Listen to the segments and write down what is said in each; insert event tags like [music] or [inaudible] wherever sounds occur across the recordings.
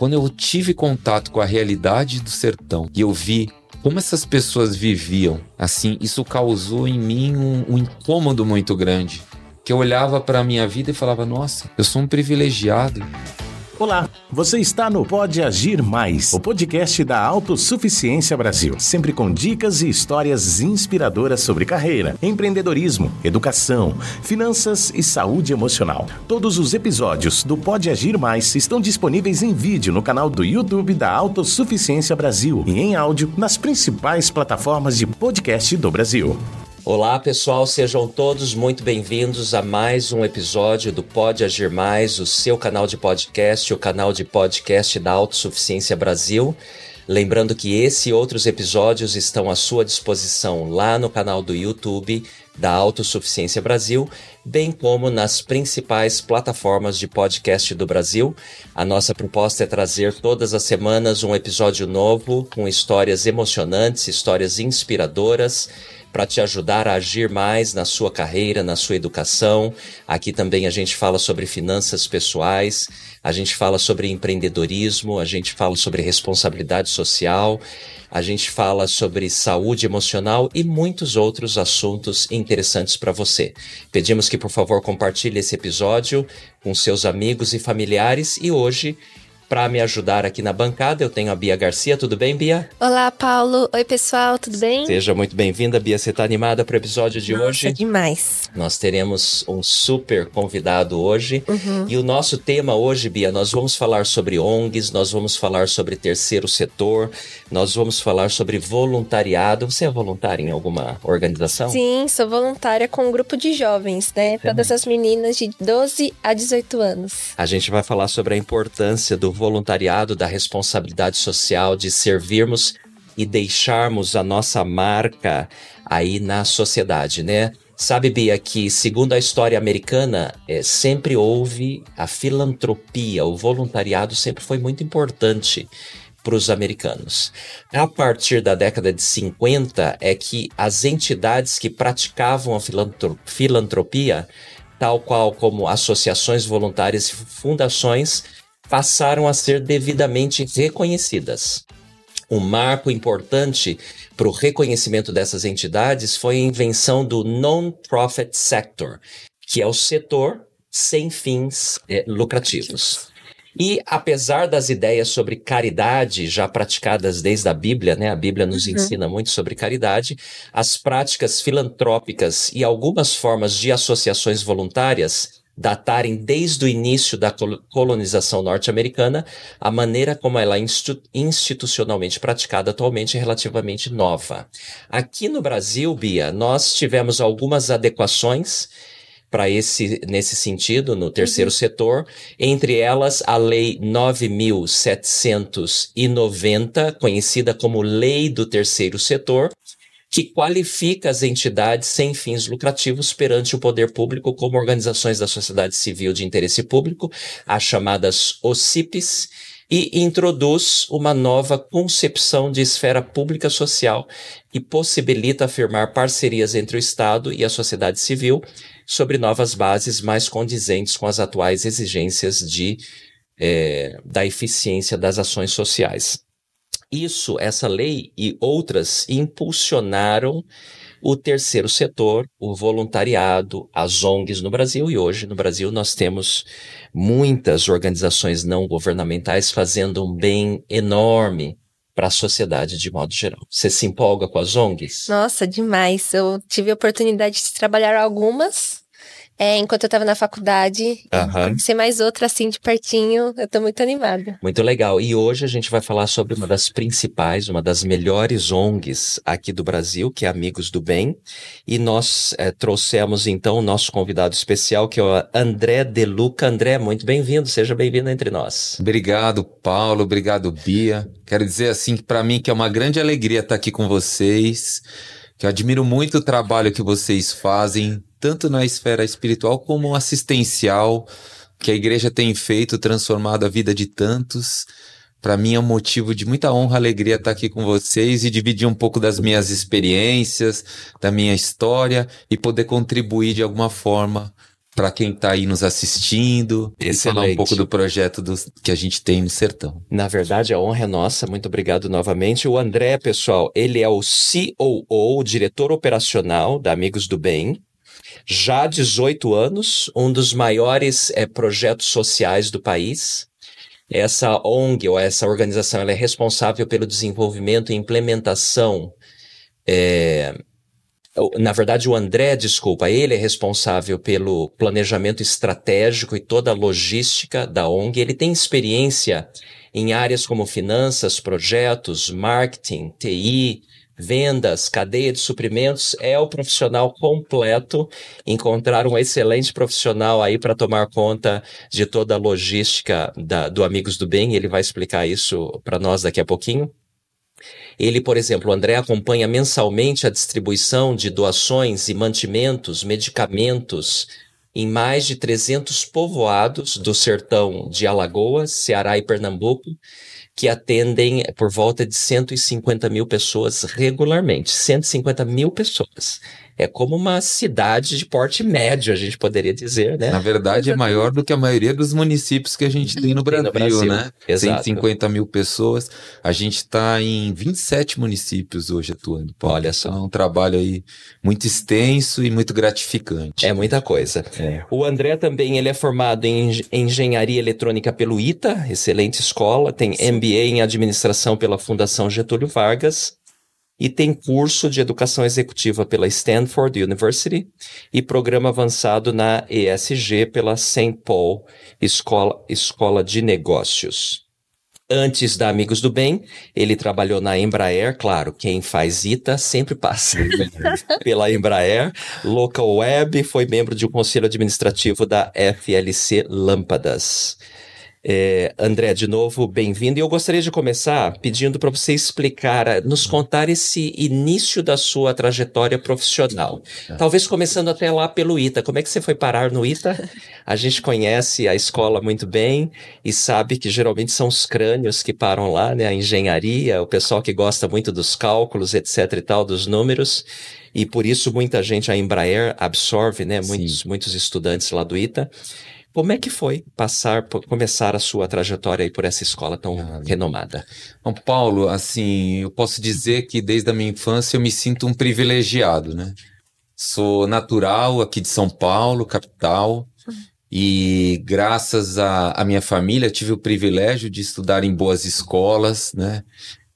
Quando eu tive contato com a realidade do sertão e eu vi como essas pessoas viviam, assim, isso causou em mim um, um incômodo muito grande. Que eu olhava para a minha vida e falava: Nossa, eu sou um privilegiado. Olá, você está no Pode Agir Mais, o podcast da Autossuficiência Brasil. Sempre com dicas e histórias inspiradoras sobre carreira, empreendedorismo, educação, finanças e saúde emocional. Todos os episódios do Pode Agir Mais estão disponíveis em vídeo no canal do YouTube da Autossuficiência Brasil e em áudio nas principais plataformas de podcast do Brasil. Olá pessoal, sejam todos muito bem-vindos a mais um episódio do Pode Agir Mais, o seu canal de podcast, o canal de podcast da Autossuficiência Brasil. Lembrando que esse e outros episódios estão à sua disposição lá no canal do YouTube da Autossuficiência Brasil, bem como nas principais plataformas de podcast do Brasil. A nossa proposta é trazer todas as semanas um episódio novo com histórias emocionantes, histórias inspiradoras para te ajudar a agir mais na sua carreira, na sua educação. Aqui também a gente fala sobre finanças pessoais, a gente fala sobre empreendedorismo, a gente fala sobre responsabilidade social, a gente fala sobre saúde emocional e muitos outros assuntos interessantes para você. Pedimos que, por favor, compartilhe esse episódio com seus amigos e familiares e hoje para me ajudar aqui na bancada, eu tenho a Bia Garcia. Tudo bem, Bia? Olá, Paulo. Oi, pessoal. Tudo bem? Seja muito bem-vinda, Bia. Você está animada para o episódio de Nossa, hoje? demais. Nós teremos um super convidado hoje. Uhum. E o nosso tema hoje, Bia, nós vamos falar sobre ONGs, nós vamos falar sobre terceiro setor, nós vamos falar sobre voluntariado. Você é voluntária em alguma organização? Sim, sou voluntária com um grupo de jovens, né? Todas as meninas de 12 a 18 anos. A gente vai falar sobre a importância do voluntariado, da responsabilidade social, de servirmos e deixarmos a nossa marca aí na sociedade, né? Sabe, Bia, que segundo a história americana, é, sempre houve a filantropia, o voluntariado sempre foi muito importante para os americanos. A partir da década de 50 é que as entidades que praticavam a filantro filantropia, tal qual como associações voluntárias e fundações, passaram a ser devidamente reconhecidas. Um marco importante para o reconhecimento dessas entidades foi a invenção do Non-Profit Sector, que é o setor sem fins é, lucrativos. E apesar das ideias sobre caridade já praticadas desde a Bíblia, né? A Bíblia nos uhum. ensina muito sobre caridade, as práticas filantrópicas e algumas formas de associações voluntárias datarem desde o início da colonização norte-americana, a maneira como ela é institucionalmente praticada atualmente é relativamente nova. Aqui no Brasil, Bia, nós tivemos algumas adequações para esse nesse sentido no terceiro uhum. setor, entre elas a lei 9790, conhecida como Lei do Terceiro Setor, que qualifica as entidades sem fins lucrativos perante o poder público como organizações da sociedade civil de interesse público, as chamadas OCIPs, e introduz uma nova concepção de esfera pública social que possibilita afirmar parcerias entre o Estado e a sociedade civil sobre novas bases mais condizentes com as atuais exigências de, é, da eficiência das ações sociais. Isso, essa lei e outras impulsionaram o terceiro setor, o voluntariado, as ONGs no Brasil, e hoje no Brasil nós temos muitas organizações não governamentais fazendo um bem enorme para a sociedade de modo geral. Você se empolga com as ONGs? Nossa, demais. Eu tive a oportunidade de trabalhar algumas é, enquanto eu estava na faculdade. Uhum. Ser mais outra assim de pertinho, eu estou muito animada. Muito legal. E hoje a gente vai falar sobre uma das principais, uma das melhores ONGs aqui do Brasil, que é Amigos do Bem. E nós é, trouxemos então o nosso convidado especial, que é o André Deluca. André, muito bem-vindo, seja bem-vindo entre nós. Obrigado, Paulo. Obrigado, Bia. Quero dizer assim que para mim que é uma grande alegria estar aqui com vocês. Que eu admiro muito o trabalho que vocês fazem, tanto na esfera espiritual como assistencial, que a igreja tem feito, transformado a vida de tantos. Para mim é um motivo de muita honra, alegria estar aqui com vocês e dividir um pouco das minhas experiências, da minha história e poder contribuir de alguma forma para quem está aí nos assistindo e falar um pouco do projeto do, que a gente tem no Sertão. Na verdade, a honra é nossa. Muito obrigado novamente. O André, pessoal, ele é o COO, diretor operacional da Amigos do Bem. Já há 18 anos, um dos maiores é, projetos sociais do país. Essa ONG ou essa organização é responsável pelo desenvolvimento e implementação é, na verdade, o André, desculpa, ele é responsável pelo planejamento estratégico e toda a logística da ONG. Ele tem experiência em áreas como finanças, projetos, marketing, TI, vendas, cadeia de suprimentos. É o profissional completo. Encontrar um excelente profissional aí para tomar conta de toda a logística da, do Amigos do Bem. Ele vai explicar isso para nós daqui a pouquinho. Ele, por exemplo, o André acompanha mensalmente a distribuição de doações e mantimentos, medicamentos em mais de 300 povoados do sertão de Alagoas, Ceará e Pernambuco, que atendem por volta de 150 mil pessoas regularmente. 150 mil pessoas é como uma cidade de porte médio, a gente poderia dizer, né? Na verdade, é maior do que a maioria dos municípios que a gente tem no Brasil, tem no Brasil né? Exato. 150 mil pessoas. A gente está em 27 municípios hoje atuando. Olha só. Então, é um trabalho aí muito extenso e muito gratificante. É muita coisa. É. O André também ele é formado em engenharia eletrônica pelo ITA, excelente escola, tem. MBA em administração pela Fundação Getúlio Vargas e tem curso de educação executiva pela Stanford University e programa avançado na ESG pela St. Paul Escola, Escola de Negócios. Antes da Amigos do Bem, ele trabalhou na Embraer, claro, quem faz ITA sempre passa [laughs] pela Embraer, Local Web, foi membro de um conselho administrativo da FLC Lâmpadas. É, André, de novo, bem-vindo. E eu gostaria de começar pedindo para você explicar, nos contar esse início da sua trajetória profissional. É. Talvez começando até lá pelo ITA. Como é que você foi parar no ITA? A gente conhece a escola muito bem e sabe que geralmente são os crânios que param lá, né? A engenharia, o pessoal que gosta muito dos cálculos, etc e tal, dos números. E por isso muita gente, a Embraer absorve, né? Muitos, muitos estudantes lá do ITA. Como é que foi passar, começar a sua trajetória aí por essa escola tão ah, renomada? Bom, Paulo, assim, eu posso dizer que desde a minha infância eu me sinto um privilegiado, né? Sou natural aqui de São Paulo, capital, e graças à minha família tive o privilégio de estudar em boas escolas, né?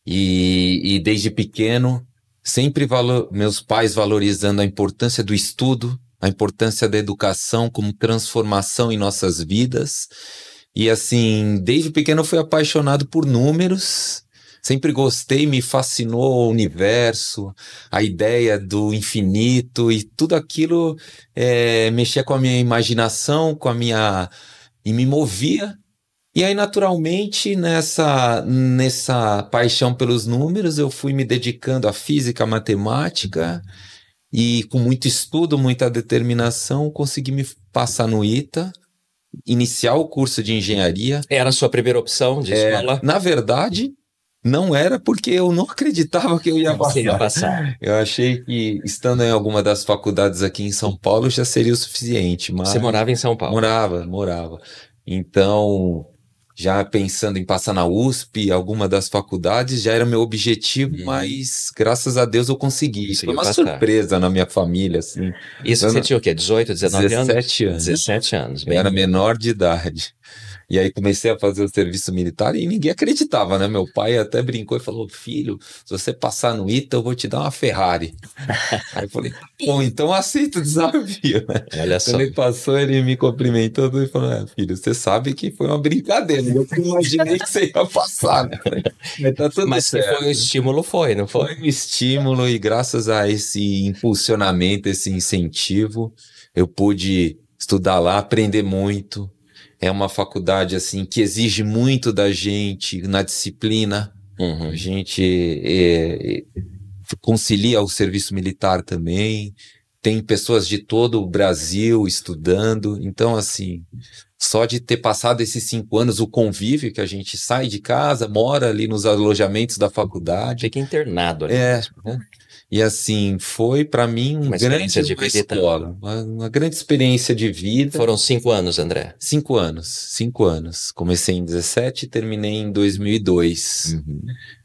E, e desde pequeno, sempre valor, meus pais valorizando a importância do estudo, a importância da educação como transformação em nossas vidas. E assim, desde pequeno eu fui apaixonado por números. Sempre gostei, me fascinou o universo, a ideia do infinito e tudo aquilo é, mexia com a minha imaginação, com a minha. e me movia. E aí, naturalmente, nessa, nessa paixão pelos números, eu fui me dedicando à física, à matemática. E com muito estudo, muita determinação, consegui me passar no ITA, iniciar o curso de engenharia. Era a sua primeira opção de é, escola? Na verdade, não era porque eu não acreditava que eu ia passar. ia passar. Eu achei que estando em alguma das faculdades aqui em São Paulo já seria o suficiente. Mas Você morava em São Paulo? Morava, morava. Então, já pensando em passar na USP, alguma das faculdades, já era meu objetivo, hum. mas graças a Deus eu consegui. Isso Foi uma passar. surpresa na minha família, assim. Isso você tinha o quê? 18, 19 17 anos? 17 anos. 17 anos. Bem eu era menor de idade. E aí comecei a fazer o serviço militar e ninguém acreditava, né? Meu pai até brincou e falou: Filho, se você passar no ITA, eu vou te dar uma Ferrari. [laughs] aí eu falei: Bom, então aceito o desafio, né? Olha só. Quando ele passou, ele me cumprimentou e falou: é, Filho, você sabe que foi uma brincadeira. Eu imaginei que você ia passar, né? Mas tá tudo Mas certo. foi um estímulo, foi, não foi? Foi um estímulo e graças a esse impulsionamento, esse incentivo, eu pude estudar lá, aprender muito é uma faculdade assim que exige muito da gente na disciplina. Uhum. A gente é, é, concilia o serviço militar também. Tem pessoas de todo o Brasil estudando. Então, assim, só de ter passado esses cinco anos, o convívio que a gente sai de casa, mora ali nos alojamentos da faculdade. Fica internado ali. É. né? E assim, foi para mim um Uma grande experiência de uma vida. escola, uma, uma grande experiência de vida. Foram cinco anos, André. Cinco anos, cinco anos. Comecei em 17 e terminei em 2002.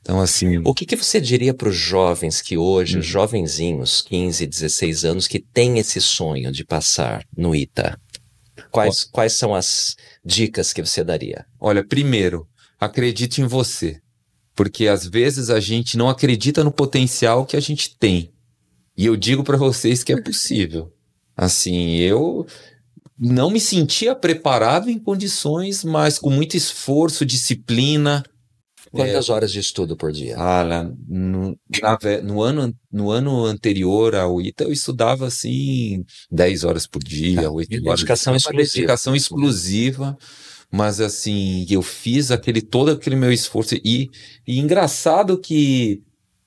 Então, assim, O que, que você diria para os jovens que hoje, Uhum. os jovenzinhos, 15, 16 anos, que têm esse sonho de passar no ITA? Quais, quais são as dicas que você daria? olha, primeiro, acredite em você. Porque às vezes a gente não acredita no potencial que a gente tem. E eu digo para vocês que é possível. Assim, eu não me sentia preparado em condições, mas com muito esforço, disciplina, Quantas horas de estudo por dia? Ah, lá, no, na no ano, no ano anterior ao ITA, eu estudava assim 10 horas por dia, Tá. 8 E horas. dedicação exclusiva. dedicação exclusiva, mas assim, eu fiz aquele todo aquele meu esforço. E, e engraçado que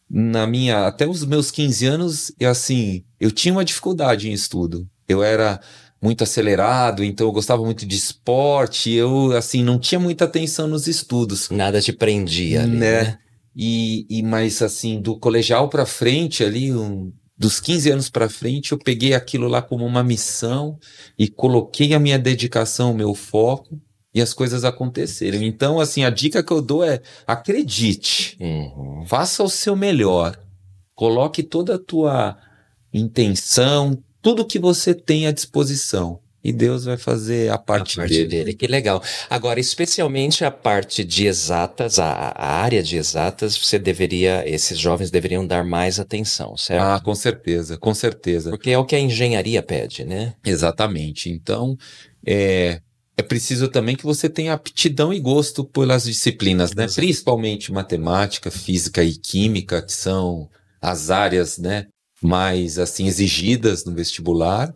na minha, até os meus 15 anos, eu, assim, eu tinha uma dificuldade em estudo. Eu era muito acelerado, então eu gostava muito de esporte, eu assim não tinha muita atenção nos estudos. Nada te prendia ali, Né? né? E, e mais assim, do colegial pra frente, ali, um- dos 15 anos pra frente, eu peguei aquilo lá como uma missão e coloquei a minha dedicação, o meu foco, e as coisas aconteceram. Então, assim, a dica que eu dou é acredite, Uhum. faça o seu melhor, coloque toda a tua intenção, tudo que você tem à disposição. E Deus vai fazer a parte, a parte dele. dele. Que legal. Agora, especialmente a parte de exatas, a, a área de exatas, você deveria, esses jovens deveriam dar mais atenção, certo? Ah, com certeza, com certeza. Porque é o que a engenharia pede, né? Exatamente. Então, é, é preciso também que você tenha aptidão e gosto pelas disciplinas, né? Principalmente matemática, física e química, que são as áreas, né, mais assim exigidas no vestibular.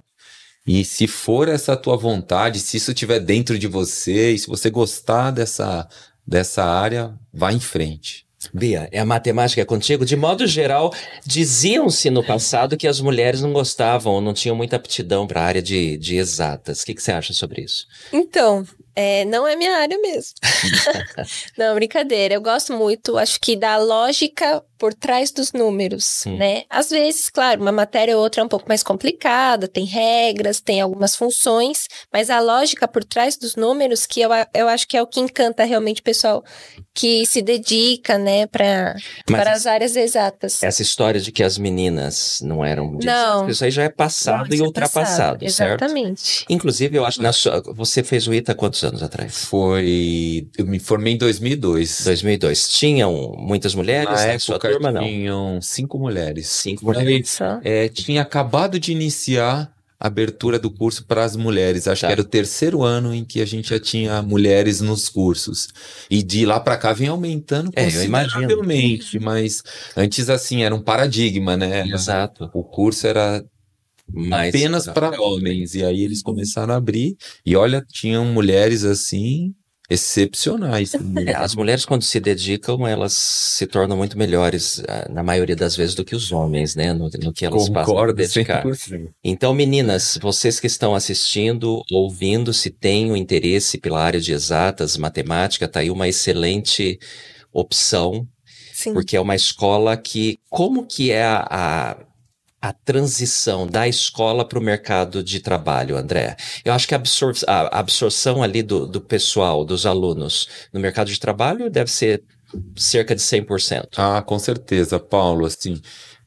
E se for essa tua vontade, se isso estiver dentro de você, e se você gostar dessa, dessa área, vá em frente. Bia, é a matemática contigo? De modo geral, diziam-se no passado que as mulheres não gostavam ou não tinham muita aptidão para a área de, de exatas. O que, que você acha sobre isso? Então, é, não é minha área mesmo. [laughs] não, brincadeira. Eu gosto muito, acho que da lógica por trás dos números, Hum. né? Às vezes, claro, uma matéria ou outra é um pouco mais complicada, tem regras, tem algumas funções, mas a lógica por trás dos números que eu, eu acho que é o que encanta realmente o pessoal que se dedica, né, para Mas para as áreas exatas. essa história de que as meninas não eram Não. isso aí já é passado e Isso é ultrapassado, passado, certo? Exatamente. Inclusive, eu acho, na sua, você fez o ITA quantos anos atrás? Foi. Eu me formei em 2002. 2002. Tinham muitas mulheres Na sua época turma, não? tinham cinco mulheres. Cinco mulheres. Só. É, tinha acabado de iniciar a abertura do curso para as mulheres. Acho Tá. que era o terceiro ano em que a gente já tinha mulheres nos cursos. E de lá para cá vem aumentando É, consideravelmente. Mas antes, assim, era um paradigma, né? Exato. O curso era Mas, apenas para homens. E aí eles começaram a abrir. E olha, tinham mulheres assim excepcionais. É, as mulheres, quando se dedicam, elas se tornam muito melhores, ah, na maioria das vezes, do que os homens, né? No, no que elas passam a Concordo dedicar. 100%. Então, meninas, vocês que estão assistindo, ouvindo, se têm o interesse pela área de exatas, matemática, tá aí uma excelente opção, Sim. porque é uma escola que, como que é a, a, a transição da escola para o mercado de trabalho, André? Eu acho que a, absor a absorção ali do, do pessoal, dos alunos, no mercado de trabalho deve ser cerca de 100%. Ah, com certeza, Paulo. Assim,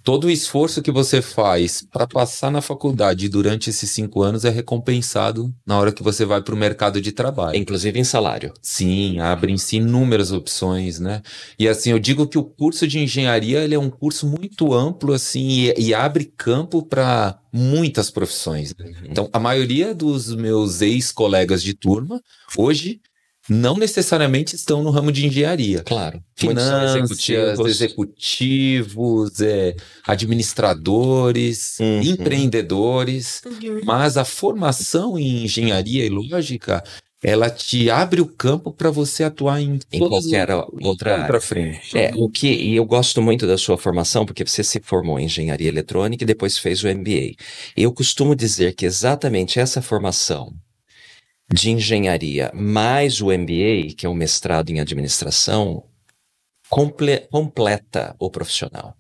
todo o esforço que você faz para passar na faculdade durante esses cinco anos é recompensado na hora que você vai para o mercado de trabalho. Inclusive em salário. Sim, abrem-se inúmeras opções, né? E assim, eu digo que o curso de engenharia ele é um curso muito amplo, assim, e, e abre campo para muitas profissões. Então, a maioria dos meus ex-colegas de turma, hoje, não necessariamente estão no ramo de engenharia. Claro. Finanças, executivos. executivos, é, administradores, Uhum. empreendedores, mas a formação em engenharia e lógica, ela te abre o campo para você atuar em, Em qualquer outra área. frente. É, o que, e eu gosto muito da sua formação, porque você se formou em engenharia eletrônica e depois fez o MBA. Eu costumo dizer que exatamente essa formação de engenharia mais o MBA, que é um mestrado em administração, comple completa o profissional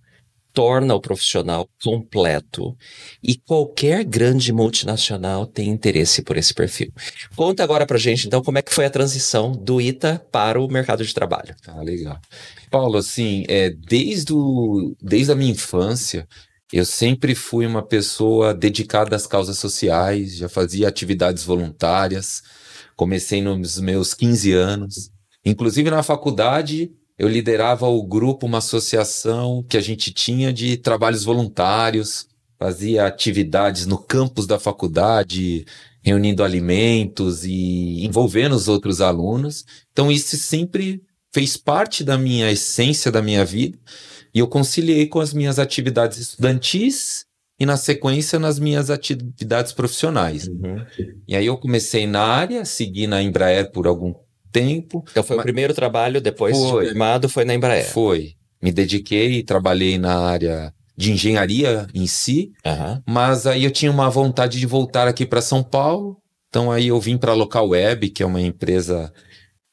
torna o profissional completo e qualquer grande multinacional tem interesse por esse perfil. Conta agora pra gente, então, como é que foi a transição do ITA para o mercado de trabalho. Ah, legal. Paulo, assim, é, desde, o, desde a minha infância, eu sempre fui uma pessoa dedicada às causas sociais, já fazia atividades voluntárias, comecei nos meus 15 anos. Inclusive na faculdade, eu liderava o grupo, uma associação que a gente tinha de trabalhos voluntários, fazia atividades no campus da faculdade, reunindo alimentos e envolvendo os outros alunos. Então isso sempre fez parte da minha essência da minha vida e eu conciliei com as minhas atividades estudantis e na sequência nas minhas atividades profissionais. Uhum. E aí eu comecei na área, segui na Embraer por algum tempo. Então foi mas... o primeiro trabalho, depois foi, de formado, foi na Embraer. Foi. Me dediquei, trabalhei na área de engenharia em si, uhum. mas aí eu tinha uma vontade de voltar aqui para São Paulo. Então aí eu vim para a Local Web, que é uma empresa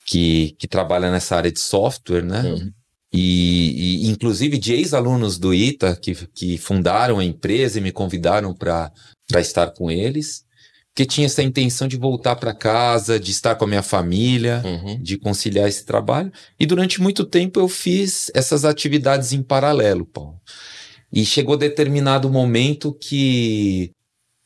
que, que trabalha nessa área de software, né? Uhum. E, e, inclusive de ex-alunos do ITA que, que fundaram a empresa e me convidaram para estar com eles que tinha essa intenção de voltar para casa, de estar com a minha família, uhum. de conciliar esse trabalho. E durante muito tempo eu fiz essas atividades em paralelo, Paulo. E chegou determinado momento que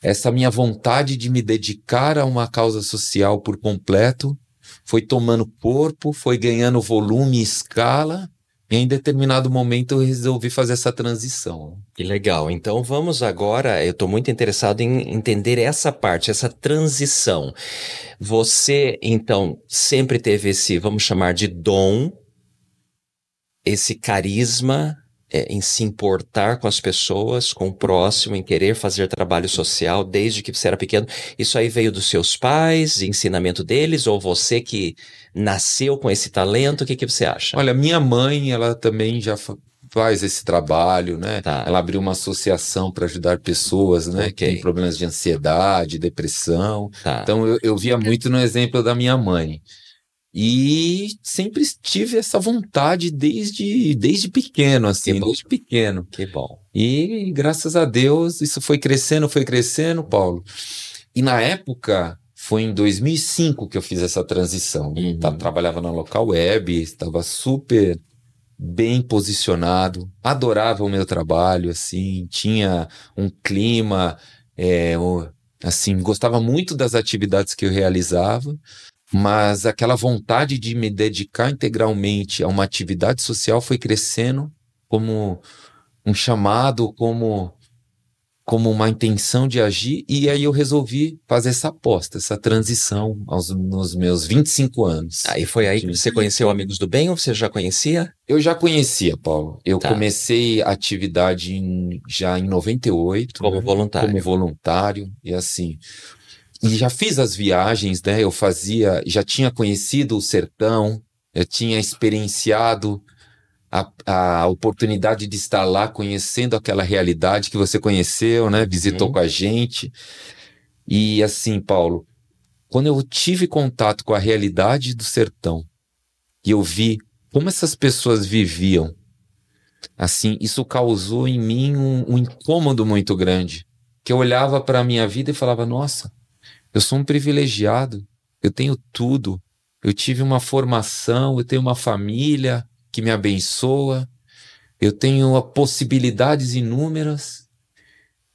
essa minha vontade de me dedicar a uma causa social por completo foi tomando corpo, foi ganhando volume e escala, e em determinado momento eu resolvi fazer essa transição. Que legal. Então vamos agora, eu estou muito interessado em entender essa parte, essa transição. Você, então, sempre teve esse, vamos chamar de dom, esse carisma é, em se importar com as pessoas, com o próximo, em querer fazer trabalho social desde que você era pequeno. Isso aí veio dos seus pais, ensinamento deles, ou você que nasceu com esse talento? O que, que você acha? Olha, minha mãe, ela também já faz esse trabalho, né? Tá. Ela abriu uma associação para ajudar pessoas, né? Okay. Que têm problemas de ansiedade, depressão. Tá. Então eu, eu via muito no exemplo da minha mãe. E sempre tive essa vontade desde, desde pequeno, assim, desde pequeno. Que bom. E graças a Deus isso foi crescendo, foi crescendo, Paulo. E na época, foi em 2005 que eu fiz essa transição. Uhum. Tá, trabalhava na local web, estava super bem posicionado, adorava o meu trabalho, assim, tinha um clima, é, assim, gostava muito das atividades que eu realizava mas aquela vontade de me dedicar integralmente a uma atividade social foi crescendo como um chamado, como como uma intenção de agir, e aí eu resolvi fazer essa aposta, essa transição aos, nos meus 25 anos. Aí foi aí que você conheceu Amigos do Bem ou você já conhecia? Eu já conhecia, Paulo. Eu tá. comecei a atividade em, já em 98. Como né? voluntário. Como voluntário, e assim, e já fiz as viagens, né? Eu fazia, já tinha conhecido o sertão, eu tinha experienciado a, a oportunidade de estar lá conhecendo aquela realidade que você conheceu, né? Visitou com a gente. E assim, Paulo, quando eu tive contato com a realidade do sertão e eu vi como essas pessoas viviam, assim, isso causou em mim um, um incômodo muito grande. Que eu olhava para a minha vida e falava: nossa, eu sou um privilegiado, eu tenho tudo. Eu tive uma formação, eu tenho uma família que me abençoa, eu tenho possibilidades inúmeras.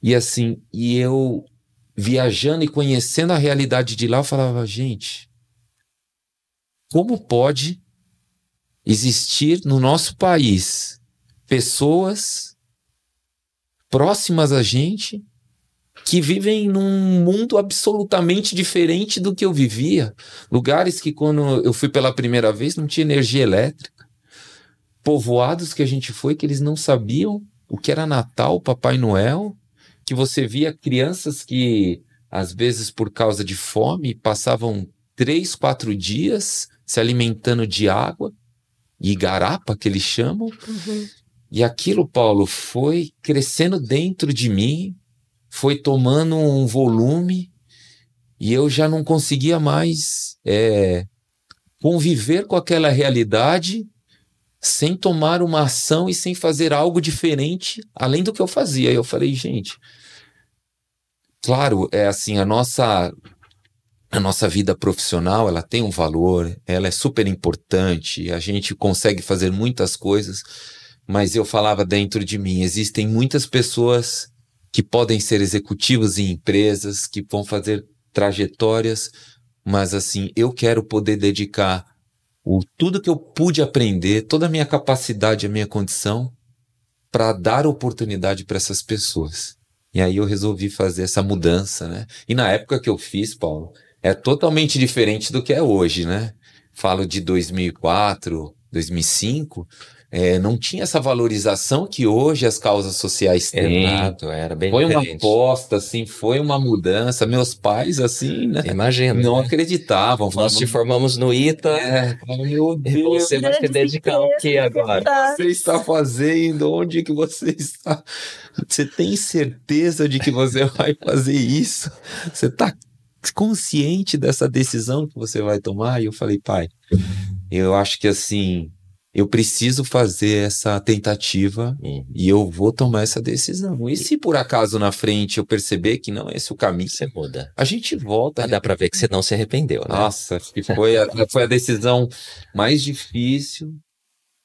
E assim, e eu viajando e conhecendo a realidade de lá, eu falava, gente, como pode existir no nosso país pessoas próximas a gente que vivem num mundo absolutamente diferente do que eu vivia. Lugares que, quando eu fui pela primeira vez, não tinha energia elétrica. Povoados que a gente foi que eles não sabiam o que era Natal, Papai Noel. Que você via crianças que, às vezes, por causa de fome, passavam três, quatro dias se alimentando de água e garapa, que eles chamam. Uhum. E aquilo, Paulo, foi crescendo dentro de mim, foi tomando um volume e eu já não conseguia mais é, conviver com aquela realidade sem tomar uma ação e sem fazer algo diferente além do que eu fazia. Eu falei, gente, claro, é assim, a nossa a nossa vida profissional, ela tem um valor, ela é super importante, a gente consegue fazer muitas coisas, mas eu falava dentro de mim, existem muitas pessoas que podem ser executivos em empresas, que vão fazer trajetórias, mas assim, eu quero poder dedicar o tudo que eu pude aprender, toda a minha capacidade, a minha condição, para dar oportunidade para essas pessoas. E aí eu resolvi fazer essa mudança, né? E na época que eu fiz, Paulo, é totalmente diferente do que é hoje, né? Falo de 2004, 2005, é, não tinha essa valorização que hoje as causas sociais têm. Exato, era bem Foi uma diferente. aposta, assim, foi uma mudança. Meus pais, assim, né? Imagina. Não né? acreditavam. Nós falavam, te formamos no ITA. é, meu E Deus, você vai se dedicar ao que agora? você está fazendo? Onde que você está? Você tem certeza de que você [laughs] vai fazer isso? Você está consciente dessa decisão que você vai tomar? E eu falei, pai, eu acho que assim, eu preciso fazer essa tentativa Hum. e eu vou tomar essa decisão. E se por acaso na frente eu perceber que não é esse o caminho, Você muda. a gente volta. Mas dá pra ver que você não se arrependeu, né? Nossa, que foi a, [laughs] foi a decisão mais difícil,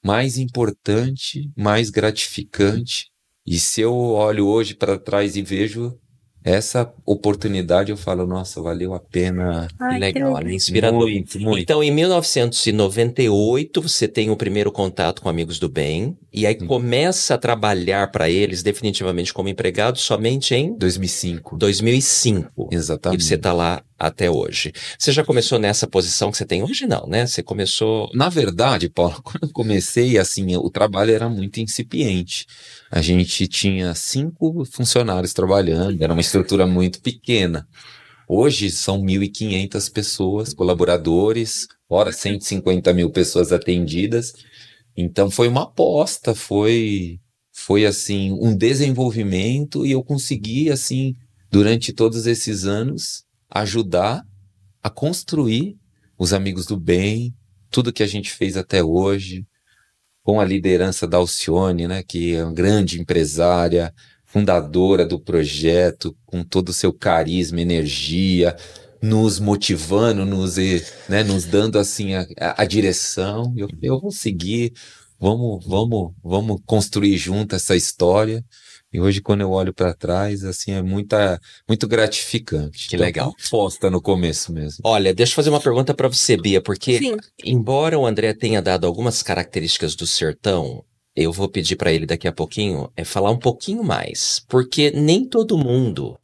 mais importante, mais gratificante. E se eu olho hoje para trás e vejo essa oportunidade, eu falo, nossa, valeu a pena. Que legal, olha, inspirador. Muito, muito. Então, em 1998, você tem o primeiro contato com Amigos do Bem, e aí Hum. começa a trabalhar para eles definitivamente como empregado somente em 2005. 2005. E Exatamente. você está lá até hoje. Você já começou nessa posição que você tem hoje, não, né? Você começou. Na verdade, Paulo, [laughs] quando eu comecei, assim, o trabalho era muito incipiente. A gente tinha cinco funcionários trabalhando, era uma estrutura muito pequena. Hoje são 1.500 pessoas, colaboradores, fora 150 mil pessoas atendidas. Então foi uma aposta, foi, foi assim, um desenvolvimento e eu consegui, assim, durante todos esses anos, ajudar a construir os amigos do bem, tudo que a gente fez até hoje, com a liderança da Alcione, né, que é uma grande empresária, fundadora do projeto, com todo o seu carisma, energia, nos motivando, nos, eh, né, nos dando assim a, a- direção. Eu, eu vou seguir, vamos, vamos, vamos construir junto essa história. E hoje, quando eu olho para trás, assim, é muita, muito gratificante. Que Então, legal. Aposta no começo mesmo. Olha, deixa eu fazer uma pergunta para você, Bia, porque Sim. embora o André tenha dado algumas características do sertão, eu vou pedir para ele daqui a pouquinho é falar um pouquinho mais, porque nem todo mundo,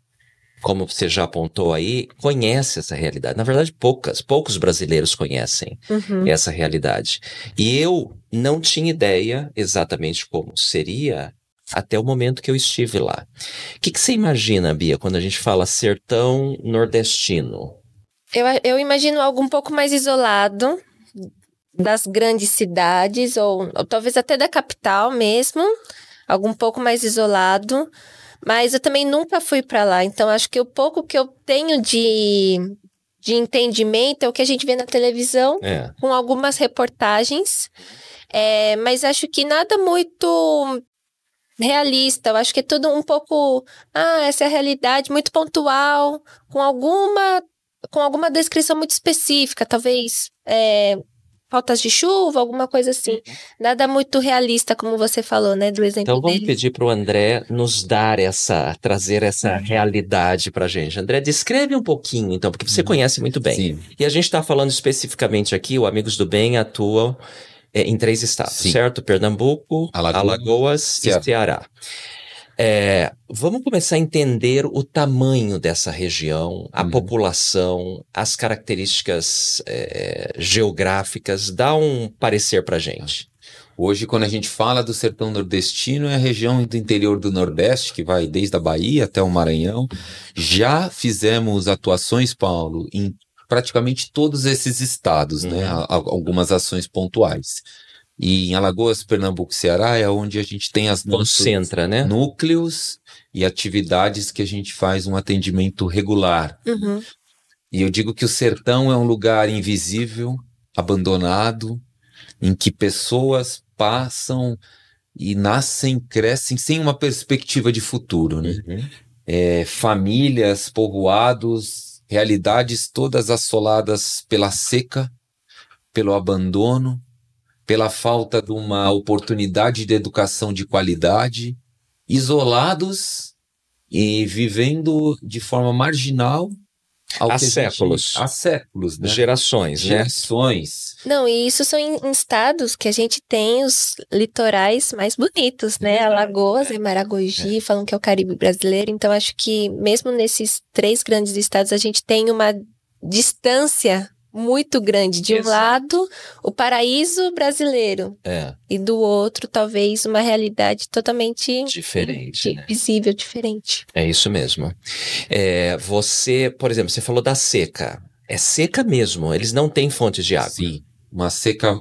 como você já apontou aí, conhece essa realidade. Na verdade, poucas, poucos brasileiros conhecem Uhum. essa realidade. E eu não tinha ideia exatamente como seria até o momento que eu estive lá. O que, que você imagina, Bia, quando a gente fala sertão nordestino? Eu, eu imagino algo um pouco mais isolado das grandes cidades, ou, ou talvez até da capital mesmo, algo um pouco mais isolado. Mas eu também nunca fui para lá, então acho que o pouco que eu tenho de, de entendimento é o que a gente vê na televisão, É. com algumas reportagens, é, mas acho que nada muito realista. Eu acho que é tudo um pouco, ah, essa é a realidade, muito pontual, com alguma com alguma descrição muito específica, talvez é, faltas de chuva, alguma coisa assim. Nada muito realista, como você falou, né, do exemplo Então vamos dele. pedir para o André nos dar essa, trazer essa realidade para gente. André, descreve um pouquinho, então, porque você conhece muito bem. Sim. E a gente está falando especificamente aqui, o Amigos do Bem atua é, em três estados, Sim. certo? Pernambuco, Alagoas, Alagoas, Ceará. e Ceará. É, vamos começar a entender o tamanho dessa região, a Uhum. população, as características é, geográficas. Dá um parecer para gente. Hoje, quando a gente fala do sertão nordestino, é a região do interior do Nordeste, que vai desde a Bahia até o Maranhão. Já fizemos atuações, Paulo, em praticamente todos esses estados, né? Uhum. A- Algumas ações pontuais. E em Alagoas, Pernambuco e Ceará é onde a gente tem as nossas Concentra, né? núcleos e atividades que a gente faz um atendimento regular. Uhum. E eu digo que o sertão é um lugar invisível, abandonado, em que pessoas passam e nascem, crescem sem uma perspectiva de futuro, né? Uhum. É, famílias, povoados, realidades todas assoladas pela seca, pelo abandono, pela falta de uma oportunidade de educação de qualidade, isolados e vivendo de forma marginal Há a gente- séculos. há séculos, né? Gerações, né? Gerações. Não, e isso são em, em estados que a gente tem os litorais mais bonitos, né? Alagoas e Maragogi, falam que é o Caribe brasileiro. Então, acho que mesmo nesses três grandes estados, a gente tem uma distância muito grande. De um Exato. lado, o paraíso brasileiro, É, e do outro, talvez, uma realidade totalmente diferente, né? visível, diferente. É isso mesmo. É, você, por exemplo, você falou da seca. É seca mesmo, eles não têm fontes de água. Sim, uma seca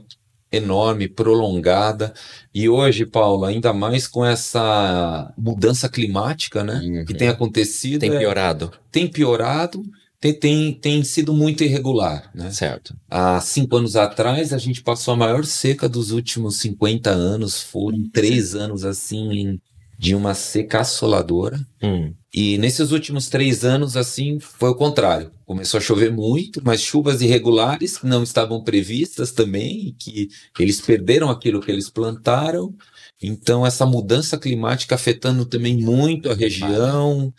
enorme, prolongada. E hoje, Paulo, ainda mais com essa mudança climática, né? Uhum. Que tem acontecido. Tem é- piorado, tem piorado, tem, tem, tem sido muito irregular, né? certo? Há cinco anos atrás, a gente passou a maior seca dos últimos 50 anos. Foram três anos, assim, de uma seca assoladora. Hum, E nesses últimos três anos, assim, foi o contrário. Começou a chover muito, mas chuvas irregulares que não estavam previstas também, que eles perderam aquilo que eles plantaram. Então, essa mudança climática afetando também muito a região,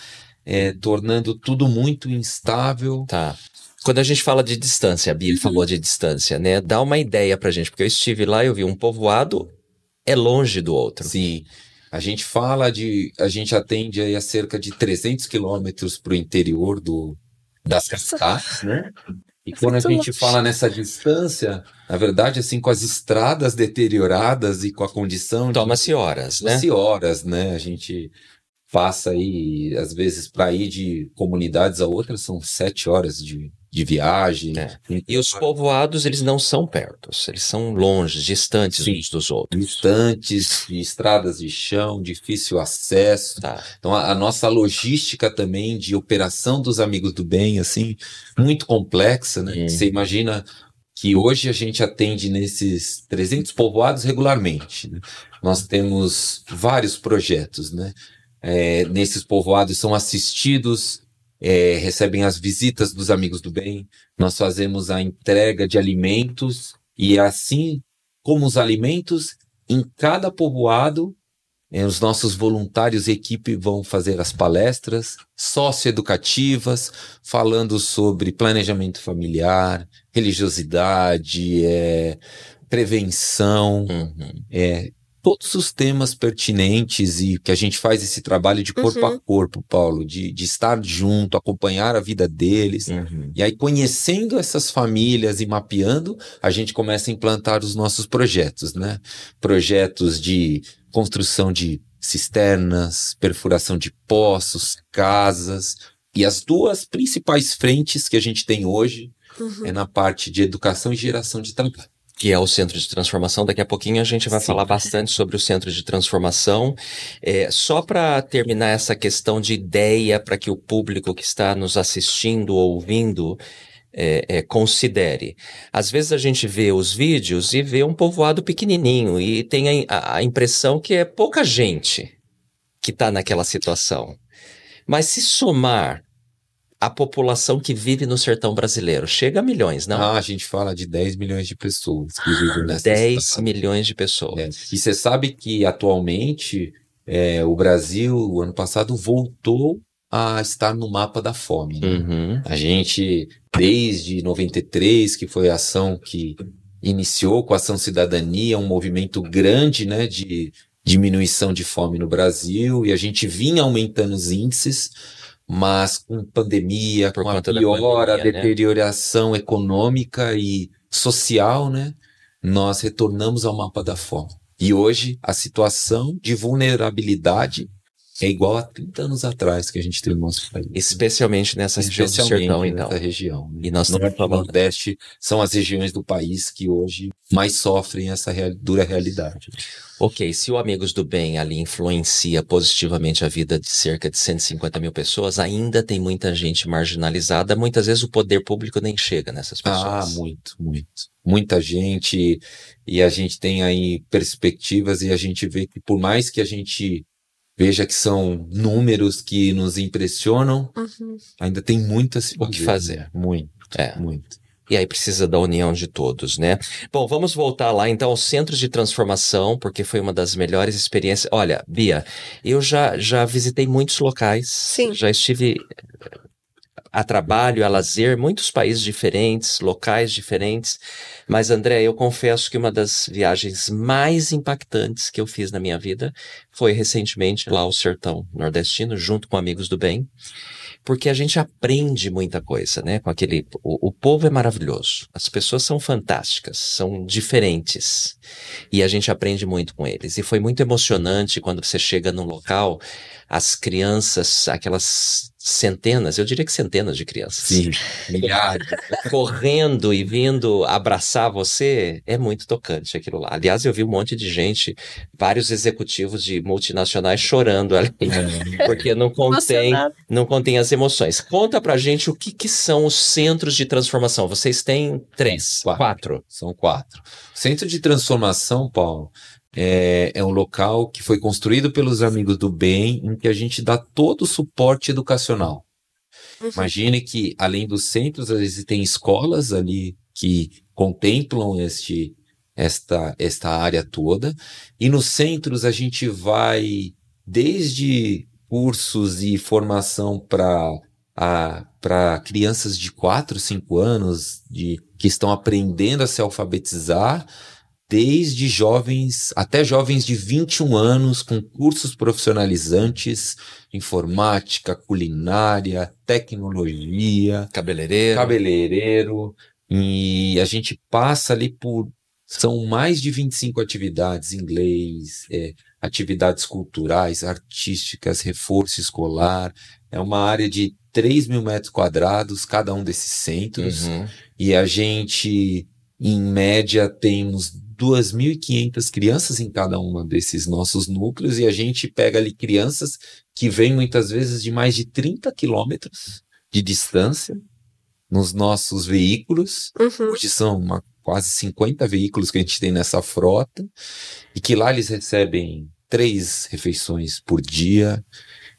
é, tornando tudo muito instável. tá. Quando a gente fala de distância, a Bia falou de distância, né? Dá uma ideia pra gente, porque eu estive lá e eu vi um povoado é longe do outro. Sim. A gente fala de. A gente atende aí a cerca de 300 quilômetros para o interior do, das cascatas, né? E quando a gente fala nessa distância, na verdade, assim, com as estradas deterioradas e com a condição de Toma-se horas, né? 12 horas, né? A gente passa aí, às vezes, para ir de comunidades a outras, são sete horas de, de viagem. É. E os povoados, eles não são perto, eles são longe, distantes Sim. uns dos outros. Distantes, de estradas de chão, difícil acesso. Tá. Então, a, a nossa logística também de operação dos amigos do bem, assim, muito complexa, né? Uhum. Você imagina que hoje a gente atende nesses 300 povoados regularmente. né? Nós temos vários projetos, né? É, nesses povoados são assistidos, é, recebem as visitas dos amigos do bem. Nós fazemos a entrega de alimentos e assim como os alimentos, em cada povoado é, os nossos voluntários e equipe vão fazer as palestras socioeducativas, falando sobre planejamento familiar, religiosidade, é, prevenção, Uhum. é, todos os temas pertinentes e que a gente faz esse trabalho de corpo Uhum. a corpo, Paulo, de, de estar junto, acompanhar a vida deles. Uhum. E aí, conhecendo essas famílias e mapeando, a gente começa a implantar os nossos projetos, né? Projetos de construção de cisternas, perfuração de poços, casas. E as duas principais frentes que a gente tem hoje Uhum. é na parte de educação e geração de trabalho. Que é o centro de transformação. Daqui a pouquinho a gente vai Sim. falar bastante sobre o centro de transformação. É, só para terminar essa questão de ideia, para que o público que está nos assistindo, ouvindo, é, é, considere. Às vezes a gente vê os vídeos e vê um povoado pequenininho e tem a, a impressão que é pouca gente que está naquela situação. Mas se somar a população que vive no sertão brasileiro, chega a milhões, não? Ah, a gente fala de 10 milhões de pessoas que vivem nessa 10 cidade. milhões de pessoas. É. E você sabe que atualmente é, o Brasil, o ano passado, voltou a estar no mapa da fome. né? Uhum. A gente, desde 93, que foi a ação que iniciou com a Ação Cidadania, um movimento grande né, de diminuição de fome no Brasil, e a gente vinha aumentando os índices, mas com pandemia, com a conta da pior, a pandemia, né? deterioração econômica e social, né, nós retornamos ao mapa da fome. E hoje a situação de vulnerabilidade é igual a 30 anos atrás que a gente teve no nosso país. Especialmente nessa região do Especialmente sertão, então. nessa região. né? E nós Norte e falando. Nordeste são as regiões do país que hoje mais sofrem essa real, dura realidade. Ok, se o Amigos do Bem ali influencia positivamente a vida de cerca de 150 mil pessoas, ainda tem muita gente marginalizada. Muitas vezes o poder público nem chega nessas pessoas. Ah, muito, muito. Muita gente, e a gente tem aí perspectivas, e a gente vê que por mais que a gente veja que são números que nos impressionam, uhum. ainda tem muitas o que fazer. Muito, é. muito. E aí precisa da união de todos, né? Bom, vamos voltar lá então aos centros de transformação, porque foi uma das melhores experiências. Olha, Bia, eu já, já visitei muitos locais. Sim. Já estive a trabalho, a lazer, muitos países diferentes, locais diferentes. Mas, André, eu confesso que uma das viagens mais impactantes que eu fiz na minha vida foi recentemente lá ao Sertão Nordestino, junto com amigos do bem porque a gente aprende muita coisa, né? Com aquele, o, o, povo é maravilhoso, as pessoas são fantásticas, são diferentes e a gente aprende muito com eles. E foi muito emocionante quando você chega num local, as crianças, aquelas centenas, eu diria que centenas de crianças. Sim, milhares. [laughs] correndo e vindo abraçar você, é muito tocante aquilo lá. Aliás, eu vi um monte de gente, vários executivos de multinacionais chorando ali, é. porque não contém, não contém as emoções. Conta pra gente o que, que são os centros de transformação. Vocês têm três, quatro. quatro. São quatro. Centro de transformação, Paulo, é, é um local que foi construído pelos amigos do bem, em que a gente dá todo o suporte educacional. Uhum. Imagine que, além dos centros, existem escolas ali que contemplam este, esta, esta área toda. E nos centros a gente vai desde cursos e formação para para crianças de 4, 5 anos de, que estão aprendendo a se alfabetizar, desde jovens até jovens de 21 anos com cursos profissionalizantes, informática, culinária, tecnologia, cabeleireiro. cabeleireiro, e a gente passa ali por são mais de 25 atividades, inglês, é, atividades culturais, artísticas, reforço escolar. É uma área de 3 mil metros quadrados, cada um desses centros. Uhum. E a gente, em média, tem uns 2.500 crianças em cada uma desses nossos núcleos e a gente pega ali crianças que vêm muitas vezes de mais de 30 quilômetros de distância nos nossos veículos. Uhum. Hoje são uma, quase 50 veículos que a gente tem nessa frota e que lá eles recebem três refeições por dia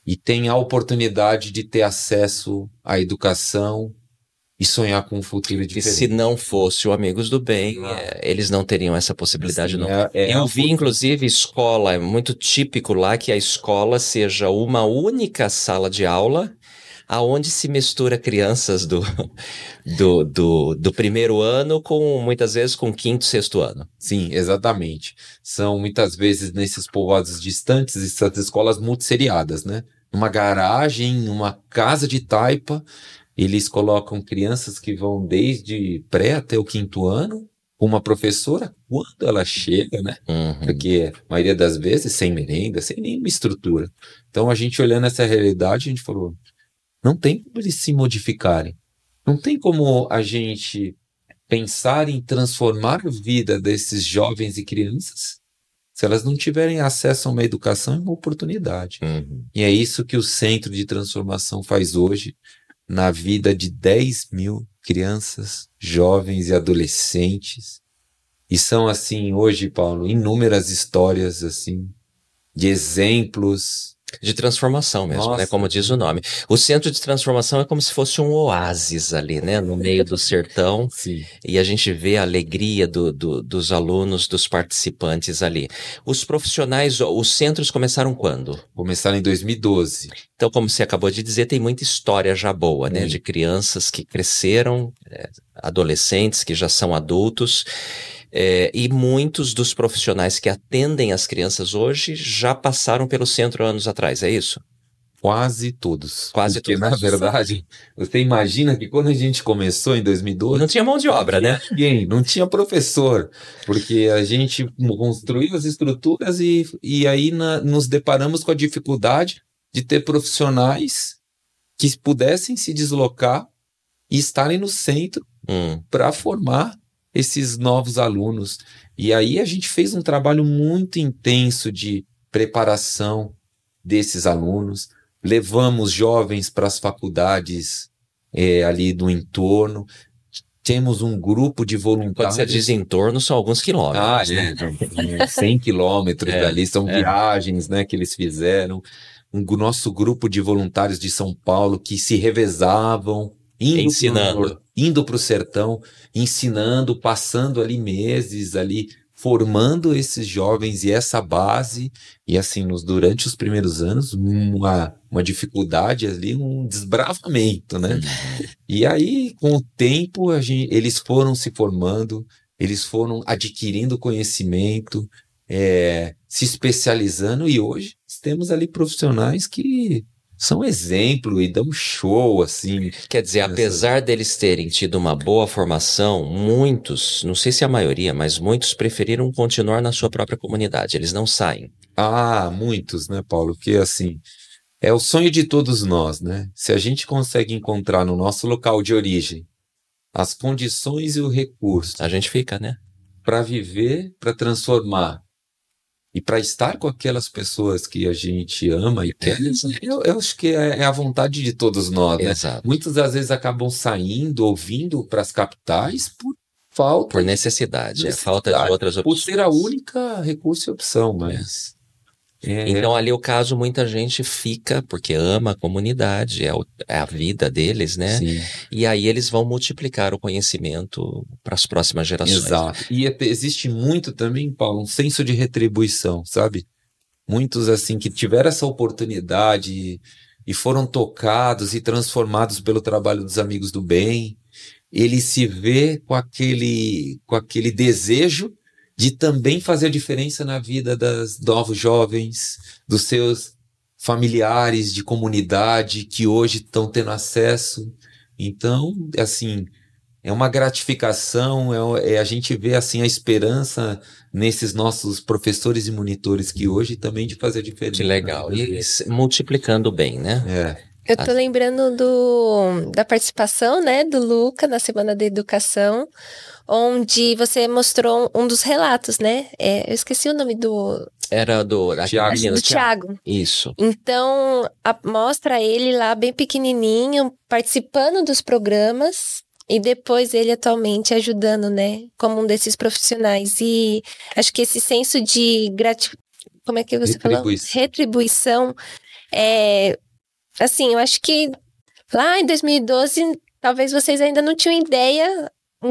e têm a oportunidade de ter acesso à educação e sonhar com um futuro diferente. E se não fosse o Amigos do Bem, ah. é, eles não teriam essa possibilidade, Sim, não. É, é Eu vi, inclusive, escola, é muito típico lá que a escola seja uma única sala de aula aonde se mistura crianças do, [laughs] do, do, do, primeiro ano com, muitas vezes, com quinto, sexto ano. Sim, exatamente. São, muitas vezes, nesses povoados distantes, essas escolas multisseriadas, né? Uma garagem, uma casa de taipa, eles colocam crianças que vão desde pré até o quinto ano, uma professora quando ela chega, né? Uhum. Porque a maioria das vezes sem merenda, sem nenhuma estrutura. Então a gente olhando essa realidade, a gente falou, não tem como eles se modificarem. Não tem como a gente pensar em transformar a vida desses jovens e crianças se elas não tiverem acesso a uma educação e uma oportunidade. Uhum. E é isso que o Centro de Transformação faz hoje na vida de 10 mil crianças, jovens e adolescentes. E são, assim, hoje, Paulo, inúmeras histórias, assim, de exemplos de transformação mesmo, né? Nossa. né? Como diz o nome. O centro de transformação é como se fosse um oásis ali, né? No meio do sertão. [laughs] Sim. E a gente vê a alegria do, do, dos alunos, dos participantes ali. Os profissionais, os centros começaram quando? Começaram em 2012. Então, como você acabou de dizer, tem muita história já boa, né? De crianças que cresceram, é, adolescentes que já são adultos. É, e muitos dos profissionais que atendem as crianças hoje já passaram pelo centro anos atrás, é isso? Quase todos. Quase Porque, todos. na verdade, você imagina que quando a gente começou em 2012. Não tinha mão de obra, né? Ninguém, não tinha professor. Porque a gente construiu as estruturas e, e aí na, nos deparamos com a dificuldade de ter profissionais que pudessem se deslocar e estarem no centro hum. para formar esses novos alunos. E aí a gente fez um trabalho muito intenso de preparação desses alunos, levamos jovens para as faculdades é, ali do entorno, temos um grupo de voluntários. Quando você diz entorno, são alguns quilômetros. Ah, né? 100 quilômetros [laughs] é, dali, são é. viagens né, que eles fizeram. Um nosso grupo de voluntários de São Paulo que se revezavam, indo ensinando, indo para o sertão, ensinando, passando ali meses ali formando esses jovens e essa base, e assim, nos, durante os primeiros anos, uma, uma dificuldade ali, um desbravamento, né? Uhum. E aí, com o tempo, a gente, eles foram se formando, eles foram adquirindo conhecimento, é, se especializando, e hoje temos ali profissionais que são exemplo e dão show, assim. Quer dizer, apesar deles terem tido uma boa formação, muitos, não sei se a maioria, mas muitos preferiram continuar na sua própria comunidade, eles não saem. Ah, muitos, né, Paulo? Que assim, é o sonho de todos nós, né? Se a gente consegue encontrar no nosso local de origem as condições e o recurso. A gente fica, né? Para viver, para transformar e para estar com aquelas pessoas que a gente ama e quer, eu, eu acho que é, é, a vontade de todos nós, né? Exato. Muitos às vezes acabam saindo, ouvindo para as capitais por falta. Por necessidade, necessidade. é falta de outras opções. Por ser a única recurso e opção, mas... É. Então, ali o caso, muita gente fica porque ama a comunidade, é, o, é a vida deles, né? Sim. E aí eles vão multiplicar o conhecimento para as próximas gerações. Exato. E é, existe muito também, Paulo, um senso de retribuição, sabe? Muitos, assim, que tiveram essa oportunidade e foram tocados e transformados pelo trabalho dos amigos do bem, ele se vê com aquele, com aquele desejo de também fazer diferença na vida dos novos jovens, dos seus familiares de comunidade que hoje estão tendo acesso. Então, assim, é uma gratificação, é, é, a gente vê assim a esperança nesses nossos professores e monitores que hoje também de fazer diferença. Que legal. E multiplicando bem, né? É. Eu tô lembrando do, da participação, né, do Luca na Semana da Educação, onde você mostrou um dos relatos, né? É, eu esqueci o nome do. Era do Tiago. Do Thiago. Isso. Então, a, mostra ele lá bem pequenininho, participando dos programas. E depois ele atualmente ajudando, né? Como um desses profissionais. E acho que esse senso de gratificação. Como é que você falou? Retribuição. É, assim, eu acho que lá em 2012, talvez vocês ainda não tinham ideia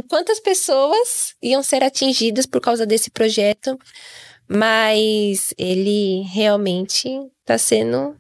quantas pessoas iam ser atingidas por causa desse projeto, mas ele realmente está sendo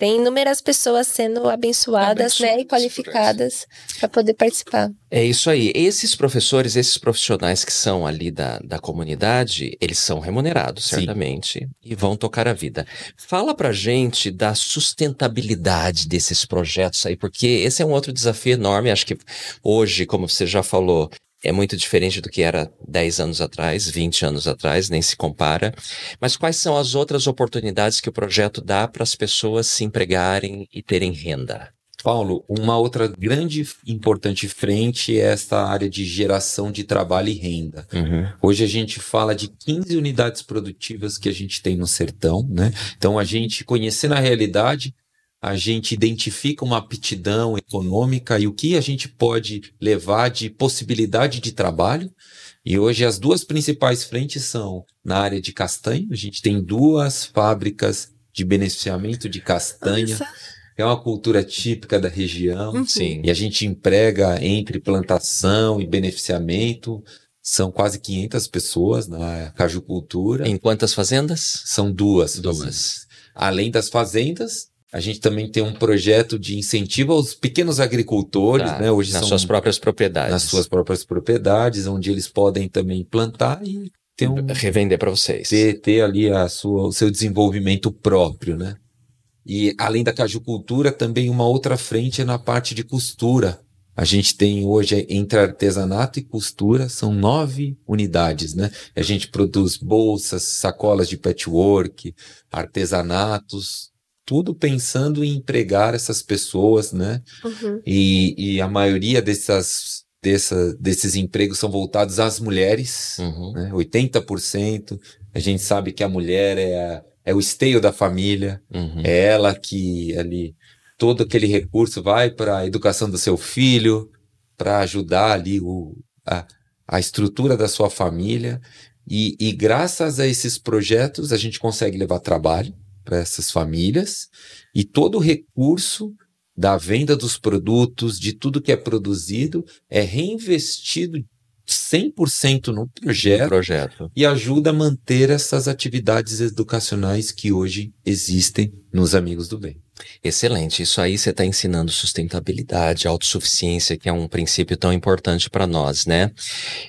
tem inúmeras pessoas sendo abençoadas, né, e qualificadas para poder participar. É isso aí. Esses professores, esses profissionais que são ali da, da comunidade, eles são remunerados, certamente, Sim. e vão tocar a vida. Fala pra gente da sustentabilidade desses projetos aí, porque esse é um outro desafio enorme. Acho que hoje, como você já falou, é muito diferente do que era 10 anos atrás, 20 anos atrás, nem se compara. Mas quais são as outras oportunidades que o projeto dá para as pessoas se empregarem e terem renda? Paulo, uma outra grande importante frente é esta área de geração de trabalho e renda. Uhum. Hoje a gente fala de 15 unidades produtivas que a gente tem no sertão, né? Então a gente conhecendo a realidade, a gente identifica uma aptidão econômica e o que a gente pode levar de possibilidade de trabalho. E hoje as duas principais frentes são na área de castanho, a gente tem duas fábricas de beneficiamento de castanha. Nossa. É uma cultura típica da região. Uhum. Sim. E a gente emprega entre plantação e beneficiamento. São quase 500 pessoas na cajucultura. Em quantas fazendas? São duas. Duas. Fazendas. Além das fazendas, a gente também tem um projeto de incentivo aos pequenos agricultores, tá, né? Hoje nas são, suas próprias propriedades. Nas suas próprias propriedades, onde eles podem também plantar e ter um, revender para vocês. Ter, ter ali a sua, o seu desenvolvimento próprio, né? E além da cajucultura, também uma outra frente é na parte de costura. A gente tem hoje entre artesanato e costura, são nove unidades, né? A gente produz bolsas, sacolas de patchwork, artesanatos, tudo pensando em empregar essas pessoas, né? Uhum. E, e a maioria dessas dessa, desses empregos são voltados às mulheres, Uhum. né? 80%. A gente sabe que a mulher é, a- é o esteio da família, Uhum. é ela que ali todo aquele recurso vai para a educação do seu filho, para ajudar ali o, a, a estrutura da sua família. E, e graças a esses projetos a gente consegue levar trabalho para essas famílias e todo o recurso da venda dos produtos, de tudo que é produzido, é reinvestido 100% no projeto projeto. e ajuda a manter essas atividades educacionais que hoje existem nos Amigos do Bem. Excelente. Isso aí você está ensinando sustentabilidade, autossuficiência, que é um princípio tão importante para nós, né?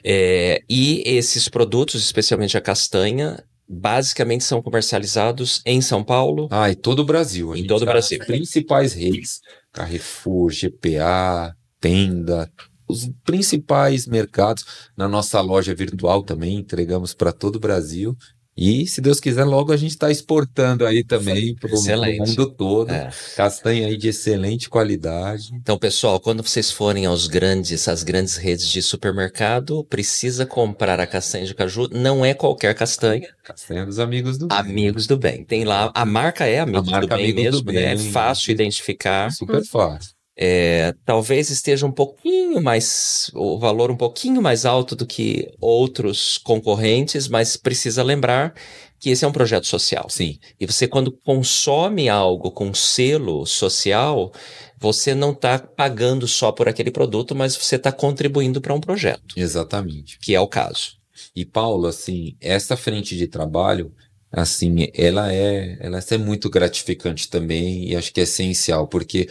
É, e esses produtos, especialmente a castanha, basicamente são comercializados em São Paulo. Ah, e todo o Brasil. Em todo o Brasil. nas principais redes, Carrefour, GPA, Tenda, os principais mercados. Na nossa loja virtual também entregamos para todo o Brasil. E, se Deus quiser, logo a gente está exportando aí também para o mundo todo. É. Castanha aí de excelente qualidade. Então, pessoal, quando vocês forem aos grandes, às grandes redes de supermercado, precisa comprar a castanha de caju. Não é qualquer castanha. Castanha dos Amigos do Bem. Amigos do Bem. Tem lá, a marca é Amigos marca do Bem Amigos do mesmo, né? É Bem. fácil identificar. Super fácil. É, talvez esteja um pouquinho mais, o valor um pouquinho mais alto do que outros concorrentes, mas precisa lembrar que esse é um projeto social. Sim. E você, quando consome algo com selo social, você não está pagando só por aquele produto, mas você está contribuindo para um projeto, Exatamente. que é o caso. E Paulo, assim, essa frente de trabalho, assim, ela é, ela é muito gratificante também e acho que é essencial, porque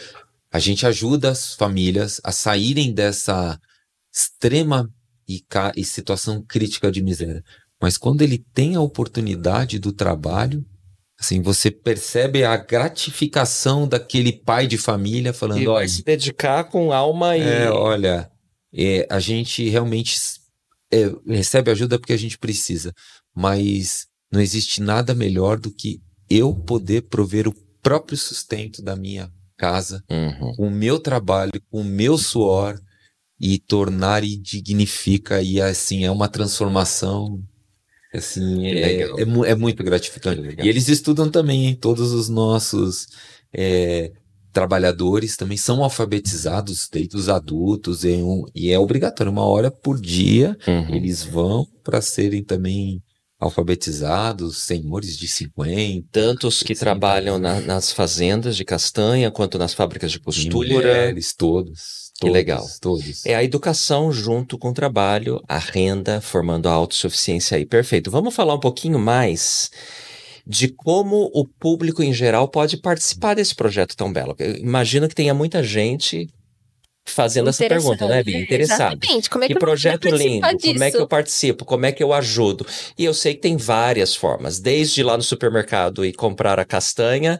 a gente ajuda as famílias a saírem dessa extrema e, e situação crítica de miséria. Mas quando ele tem a oportunidade do trabalho, assim, você percebe a gratificação daquele pai de família falando, E olha, vai se dedicar com alma e. é, olha, é, a gente realmente é, recebe ajuda porque a gente precisa, mas não existe nada melhor do que eu poder prover o próprio sustento da minha casa, Uhum. com o meu trabalho, com o meu suor e tornar e dignifica e assim é uma transformação assim é, é, mu- é muito gratificante e eles estudam também hein? todos os nossos é, trabalhadores também são alfabetizados desde os adultos em um- e é obrigatório uma hora por dia Uhum. eles vão para serem também alfabetizados senhores de 50 Tantos que trabalham na- nas fazendas de castanha, quanto nas fábricas de e costura. mulheres todos Que todos, legal. todos É a educação junto com o trabalho, a renda, formando a autossuficiência aí. Perfeito. Vamos falar um pouquinho mais de como o público em geral pode participar desse projeto tão belo. Eu imagino que tenha muita gente fazendo essa pergunta, né, Bia? [laughs] Interessado. Exatamente. Como é que, Que projeto lindo, como é que disso? eu participo, como é que eu ajudo? E eu sei que tem várias formas, desde ir lá no supermercado e comprar a castanha,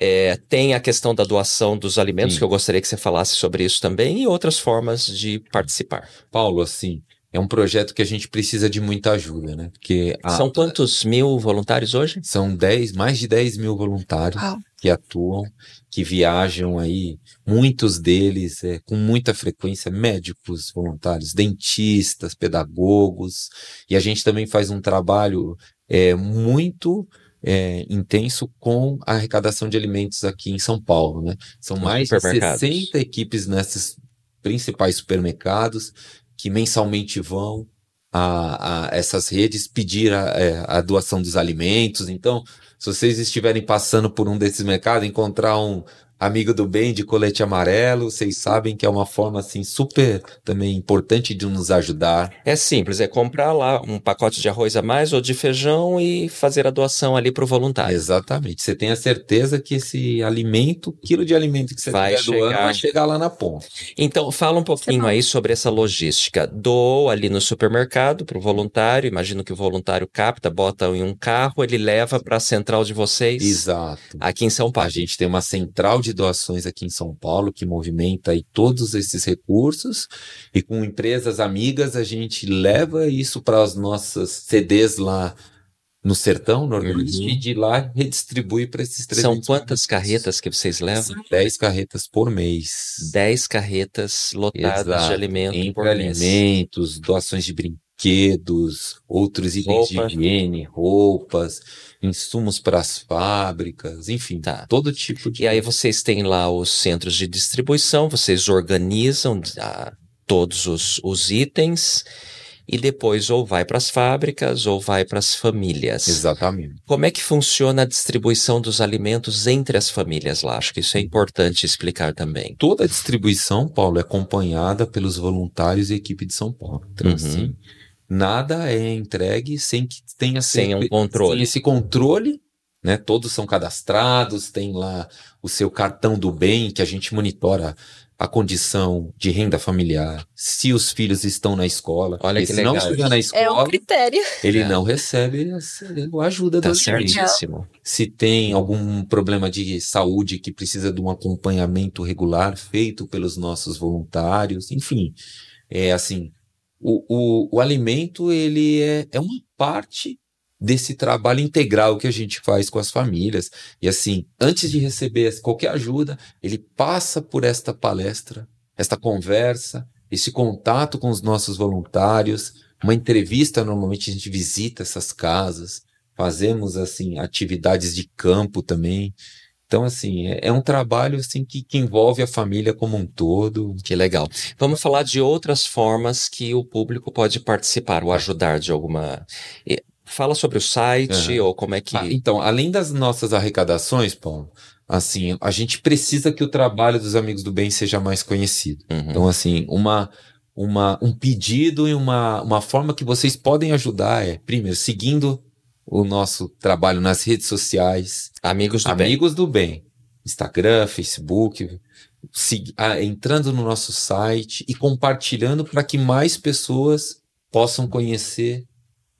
é, tem a questão da doação dos alimentos, Sim. que eu gostaria que você falasse sobre isso também, e outras formas de participar. Paulo, assim, é um projeto que a gente precisa de muita ajuda, né? Porque a- São quantos mil voluntários hoje? são 10, mais de 10 mil voluntários Uau. que atuam, que viajam aí, muitos deles é, com muita frequência, médicos voluntários, dentistas, pedagogos, e a gente também faz um trabalho é, muito é, intenso com a arrecadação de alimentos aqui em São Paulo, né? São mais de supermercados. 60 equipes nesses principais supermercados que mensalmente vão a, a essas redes pedir a, é, a doação dos alimentos. Então, se vocês estiverem passando por um desses mercados, encontrar um amigo do bem de colete amarelo, vocês sabem que é uma forma assim super também importante de nos ajudar. É simples, é comprar lá um pacote de arroz a mais ou de feijão e fazer a doação ali para o voluntário. Exatamente. Você tem a certeza que esse alimento, quilo de alimento que você Vai estiver doando, chegar. vai chegar lá na ponta. Então, fala um pouquinho bom. aí sobre essa logística. Doou ali no supermercado para o voluntário. Imagino que o voluntário capta, bota em um carro, ele leva para a central de vocês Exato. aqui em São A Paulo. gente tem uma central de doações aqui em São Paulo que movimenta aí todos esses recursos e com empresas amigas a gente leva isso para as nossas CDs lá no sertão nordeste Uhum. e de lá redistribui para esses 300 São quantas carretas que vocês levam? 10 carretas por mês. 10 carretas lotadas Exato. de alimento Entre por mês. alimentos, doações de brinquedos, outros itens Roupa. de higiene, roupas, insumos para as fábricas, enfim, Tá. todo tipo de. E aí vocês têm lá os centros de distribuição, vocês organizam ah, todos os, os itens e depois ou vai para as fábricas ou vai para as famílias. Exatamente. Como é que funciona a distribuição dos alimentos entre as famílias lá? Acho que isso é importante explicar também. Toda a distribuição, Paulo, é acompanhada pelos voluntários e equipe de São Paulo. Então, Uhum. assim, nada é entregue sem que tenha Sem um certeza- controle. sem esse controle, né? Todos são cadastrados, tem lá o seu cartão do bem que a gente monitora a condição de renda familiar, se os filhos estão na escola. Olha que se não legal. estiver na É um escola, critério. ele É. não recebe a ajuda Tá da certíssimo. se tem algum problema de saúde que precisa de um acompanhamento regular feito pelos nossos voluntários, enfim, é assim, o, o, o alimento ele é, é uma parte desse trabalho integral que a gente faz com as famílias e assim, antes de receber qualquer ajuda, ele passa por esta palestra, esta conversa, esse contato com os nossos voluntários, uma entrevista, normalmente a gente visita essas casas, fazemos assim atividades de campo também. Então assim é, é um trabalho assim que, que envolve a família como um todo. Que legal. Vamos falar de outras formas que o público pode participar ou ajudar de alguma. Fala sobre o site Aham. ou como é que. Ah, então além das nossas arrecadações, Paulo, assim a gente precisa que o trabalho dos amigos do bem seja mais conhecido. Uhum. Então assim uma uma, um pedido e uma, uma forma que vocês podem ajudar é, primeiro, seguindo o nosso trabalho nas redes sociais, Amigos do bem. Amigos do Bem. Instagram, Facebook, se- ah, entrando no nosso site e compartilhando para que mais pessoas possam conhecer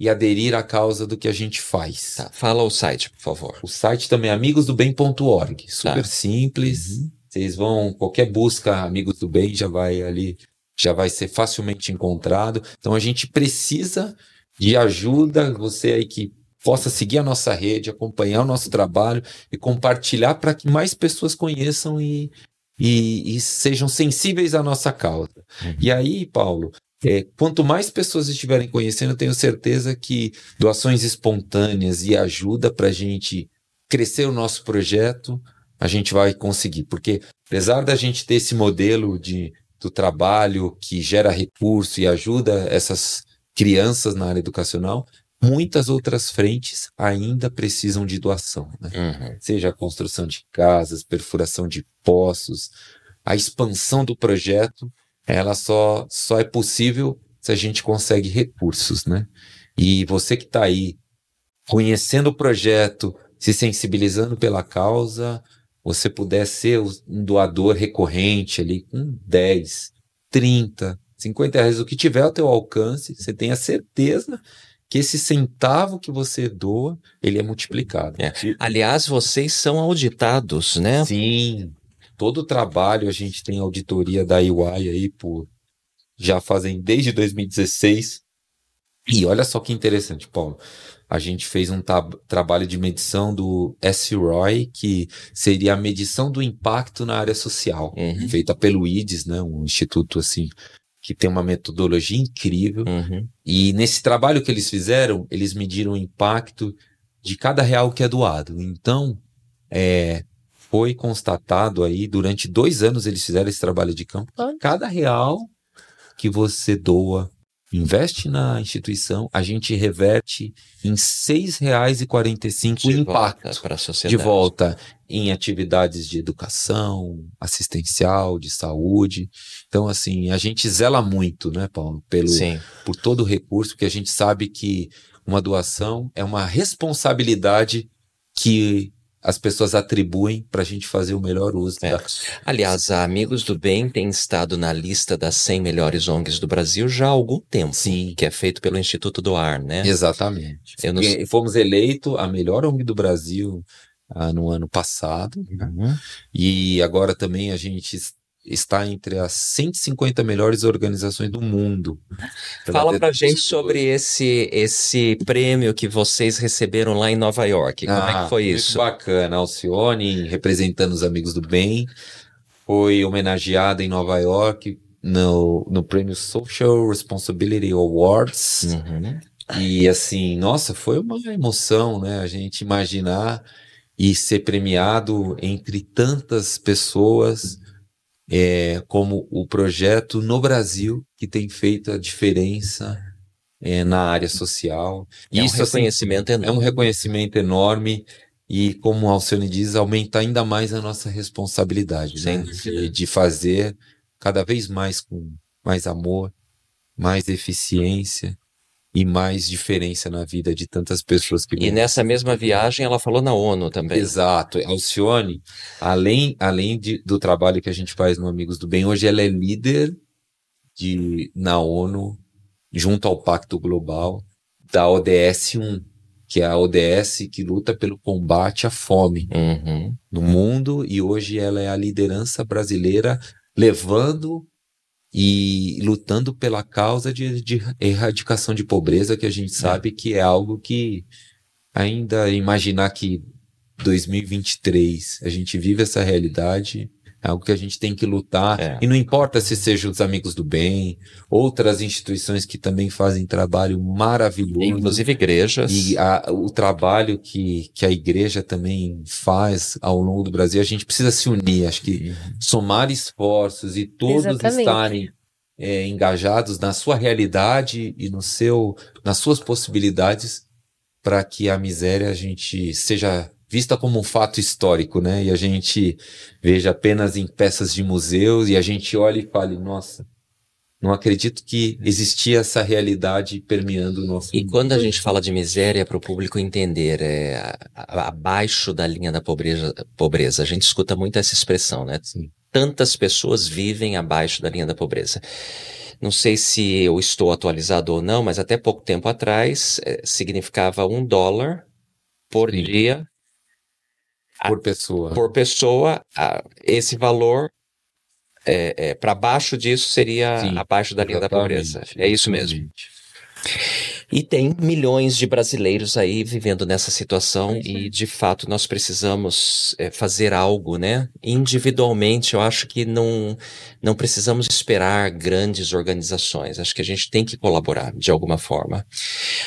e aderir à causa do que a gente faz. Tá, Fala o site, por favor. O site também é amigosdobem.org. Super Tá. simples. Uhum. Vocês vão, qualquer busca Amigos do Bem já vai ali, já vai ser facilmente encontrado. Então a gente precisa de ajuda, você aí que possa seguir a nossa rede, acompanhar o nosso trabalho e compartilhar para que mais pessoas conheçam e, e, e sejam sensíveis à nossa causa. Uhum. E aí, Paulo, é, quanto mais pessoas estiverem conhecendo, eu tenho certeza que doações espontâneas e ajuda para a gente crescer o nosso projeto, a gente vai conseguir. Porque apesar da gente ter esse modelo de, do trabalho que gera recurso e ajuda essas crianças na área educacional, muitas outras frentes ainda precisam de doação. Né? Uhum. seja a construção de casas, perfuração de poços, a expansão do projeto, ela só, só é possível se a gente consegue recursos, né? E você que está aí conhecendo o projeto, se sensibilizando pela causa, você puder ser um doador recorrente ali com 10, 30, 50 reais, o que tiver ao teu alcance, você tenha certeza que esse centavo que você doa, ele é multiplicado. É. Aliás, vocês são auditados, né? Sim, todo o trabalho a gente tem auditoria da EY aí por já fazem desde 2016. E olha só que interessante, Paulo. A gente fez um tab- trabalho de medição do SROI, que seria a medição do impacto na área social, Uhum. feita pelo IDES, né, um instituto assim que tem uma metodologia incrível. Uhum. E nesse trabalho que eles fizeram, eles mediram o impacto de cada real que é doado. Então, é, foi constatado aí, durante dois anos eles fizeram esse trabalho de campo, cada real que você doa, investe na instituição, a gente reverte em R$ 6,45 o impacto volta para a de volta em atividades de educação, assistencial, de saúde. Então, assim, a gente zela muito, né, Paulo, pelo, Sim. por todo o recurso, porque a gente sabe que uma doação é uma responsabilidade que as pessoas atribuem para a gente fazer o melhor uso É. da. Aliás, a Amigos do Bem tem estado na lista das 100 melhores ONGs do Brasil já há algum tempo. Sim. Que é feito pelo Instituto do Ar, né? Exatamente. Eu não E fomos eleitos a melhor ONG do Brasil ah, no ano passado. né? Uhum. E agora também a gente está entre as 150 melhores organizações do mundo. Fala pra gente sobre esse esse prêmio que vocês receberam lá em Nova York. Como ah, é que foi isso? Muito bacana. Alcione, representando os amigos do bem, foi homenageada em Nova York no, no prêmio Social Responsibility Awards. Uhum. E assim, nossa, foi uma emoção, né? A gente imaginar e ser premiado entre tantas pessoas é, como o projeto no Brasil que tem feito a diferença é, na área social. É Isso um reconhecimento assim, enorme. É um reconhecimento enorme e, como o Alcione diz, aumenta ainda mais a nossa responsabilidade né? de, de fazer cada vez mais com mais amor, mais eficiência e mais diferença na vida de tantas pessoas que. E nessa mesma viagem ela falou na ONU também. Exato. Alcione, além, além de, do trabalho que a gente faz no Amigos do Bem, hoje ela é líder de, na ONU, junto ao Pacto Global, da ODS 1, que é a ODS que luta pelo combate à fome uhum. no mundo, e hoje ela é a liderança brasileira levando e lutando pela causa de, de erradicação de pobreza, que a gente é. sabe é. que é algo que ainda imaginar que 2023 a gente vive essa realidade é algo que a gente tem que lutar. É. E não importa se sejam os amigos do bem, outras instituições que também fazem trabalho maravilhoso. Inclusive igrejas. E a, o trabalho que, que a igreja também faz ao longo do Brasil, a gente precisa se unir. Acho que uhum. somar esforços e todos Exatamente. estarem é, engajados na sua realidade e no seu, nas suas possibilidades para que a miséria a gente seja vista como um fato histórico, né? E a gente veja apenas em peças de museus e a gente olha e fale, nossa, não acredito que existia essa realidade permeando o nosso E mundo. quando a gente fala de miséria para o público entender, é abaixo da linha da pobreza, pobreza, a gente escuta muito essa expressão, né? Sim. Tantas pessoas vivem abaixo da linha da pobreza. Não sei se eu estou atualizado ou não, mas até pouco tempo atrás é, significava um dólar por Sim. dia por pessoa. Por pessoa, esse valor é, é para baixo disso seria Sim, abaixo da linha da pobreza. É isso mesmo. E tem milhões de brasileiros aí vivendo nessa situação e, de fato, nós precisamos é, fazer algo, né? Individualmente, eu acho que não, não precisamos esperar grandes organizações. Acho que a gente tem que colaborar de alguma forma.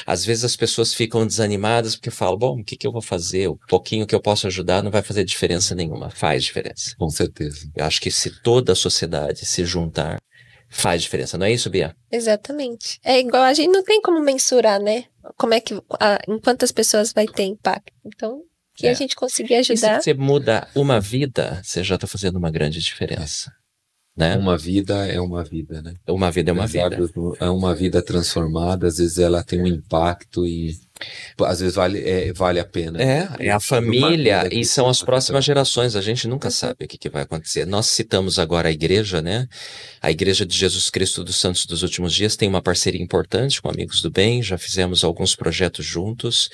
Às vezes as pessoas ficam desanimadas porque falam, bom, o que, que eu vou fazer? O pouquinho que eu posso ajudar não vai fazer diferença nenhuma. Faz diferença. Com certeza. Eu acho que se toda a sociedade se juntar faz diferença, não é isso, Bia? Exatamente. É igual a gente não tem como mensurar, né? Como é que a, em quantas pessoas vai ter impacto. Então, que é. a gente conseguir ajudar. E se você muda uma vida, você já está fazendo uma grande diferença. Né? Uma vida é uma vida, né? Uma vida é uma vida. É uma vida transformada, às vezes ela tem um impacto e às vezes vale, é, vale a pena. É, é a família e são as próximas gerações. A gente nunca sabe o que, que vai acontecer. Nós citamos agora a igreja, né? A Igreja de Jesus Cristo dos Santos dos Últimos Dias tem uma parceria importante com Amigos do Bem, já fizemos alguns projetos juntos.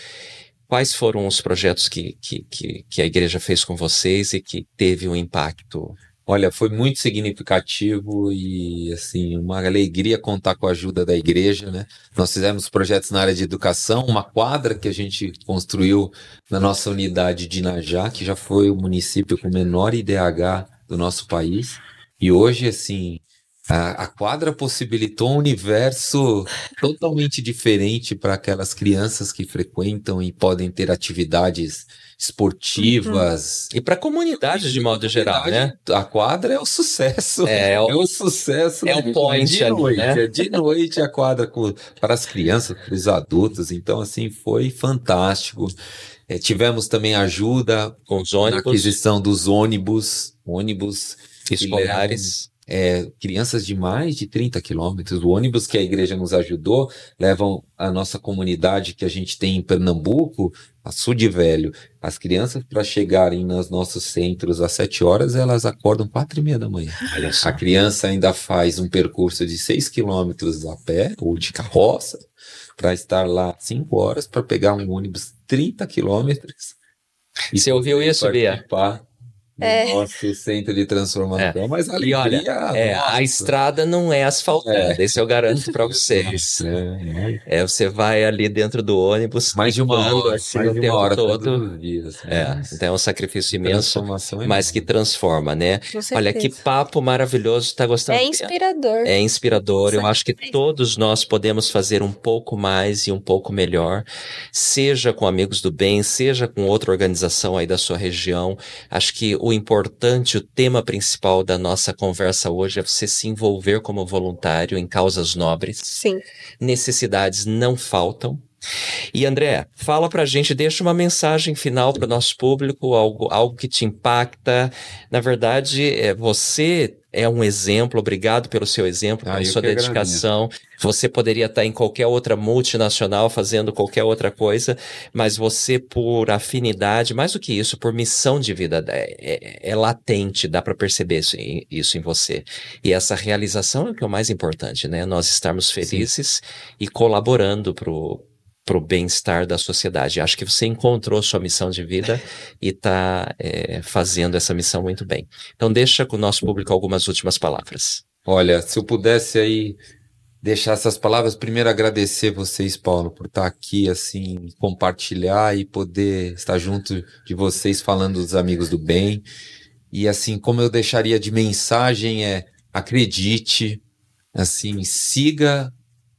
Quais foram os projetos que, que, que, que a igreja fez com vocês e que teve um impacto Olha, foi muito significativo e assim, uma alegria contar com a ajuda da igreja, né? Nós fizemos projetos na área de educação, uma quadra que a gente construiu na nossa unidade de Inajá, que já foi o município com menor IDH do nosso país. E hoje, assim, a, a quadra possibilitou um universo totalmente diferente para aquelas crianças que frequentam e podem ter atividades esportivas. Uhum. E para comunidades de modo geral, né? A quadra é o sucesso. É, é o, é o sucesso. É o point de ali, noite. Né? É de noite a quadra com, para as crianças, para os adultos. Então, assim, foi fantástico. É, tivemos também ajuda com os ônibus. na aquisição dos ônibus, ônibus escolares é, crianças de mais de 30 quilômetros. O ônibus que a igreja nos ajudou levam a nossa comunidade que a gente tem em Pernambuco, a Sud Velho. As crianças, para chegarem nos nossos centros às 7 horas, elas acordam quatro e meia da manhã. A criança ainda faz um percurso de 6 quilômetros a pé ou de carroça para estar lá 5 horas para pegar um ônibus 30 quilômetros. Você ouviu isso, Bia? É. nosso centro de transformação, é. mas a alegria... E olha, é, a estrada não é asfaltada, é. isso eu garanto para vocês. É, é. você vai ali dentro do ônibus... Mais de uma hora, assim, mais de uma hora todo. todos os dias. É, então é um sacrifício imenso, mas que transforma, né? Olha, que papo maravilhoso, tá gostando? É inspirador. É inspirador, eu acho que todos nós podemos fazer um pouco mais e um pouco melhor, seja com amigos do bem, seja com outra organização aí da sua região. Acho que o importante, o tema principal da nossa conversa hoje é você se envolver como voluntário em causas nobres. Sim. Necessidades não faltam. E André, fala pra gente, deixa uma mensagem final para o nosso público, algo, algo que te impacta. Na verdade, é, você é um exemplo, obrigado pelo seu exemplo, ah, pela sua dedicação. Agradeço. Você poderia estar em qualquer outra multinacional fazendo qualquer outra coisa, mas você, por afinidade, mais do que isso, por missão de vida, é, é, é latente, dá para perceber isso em, isso em você. E essa realização é o que é o mais importante, né? Nós estarmos felizes Sim. e colaborando pro para o bem-estar da sociedade. Acho que você encontrou sua missão de vida e está é, fazendo essa missão muito bem. Então, deixa com o nosso público algumas últimas palavras. Olha, se eu pudesse aí deixar essas palavras, primeiro agradecer vocês, Paulo, por estar aqui, assim, compartilhar e poder estar junto de vocês falando dos amigos do bem. E assim, como eu deixaria de mensagem é acredite, assim, siga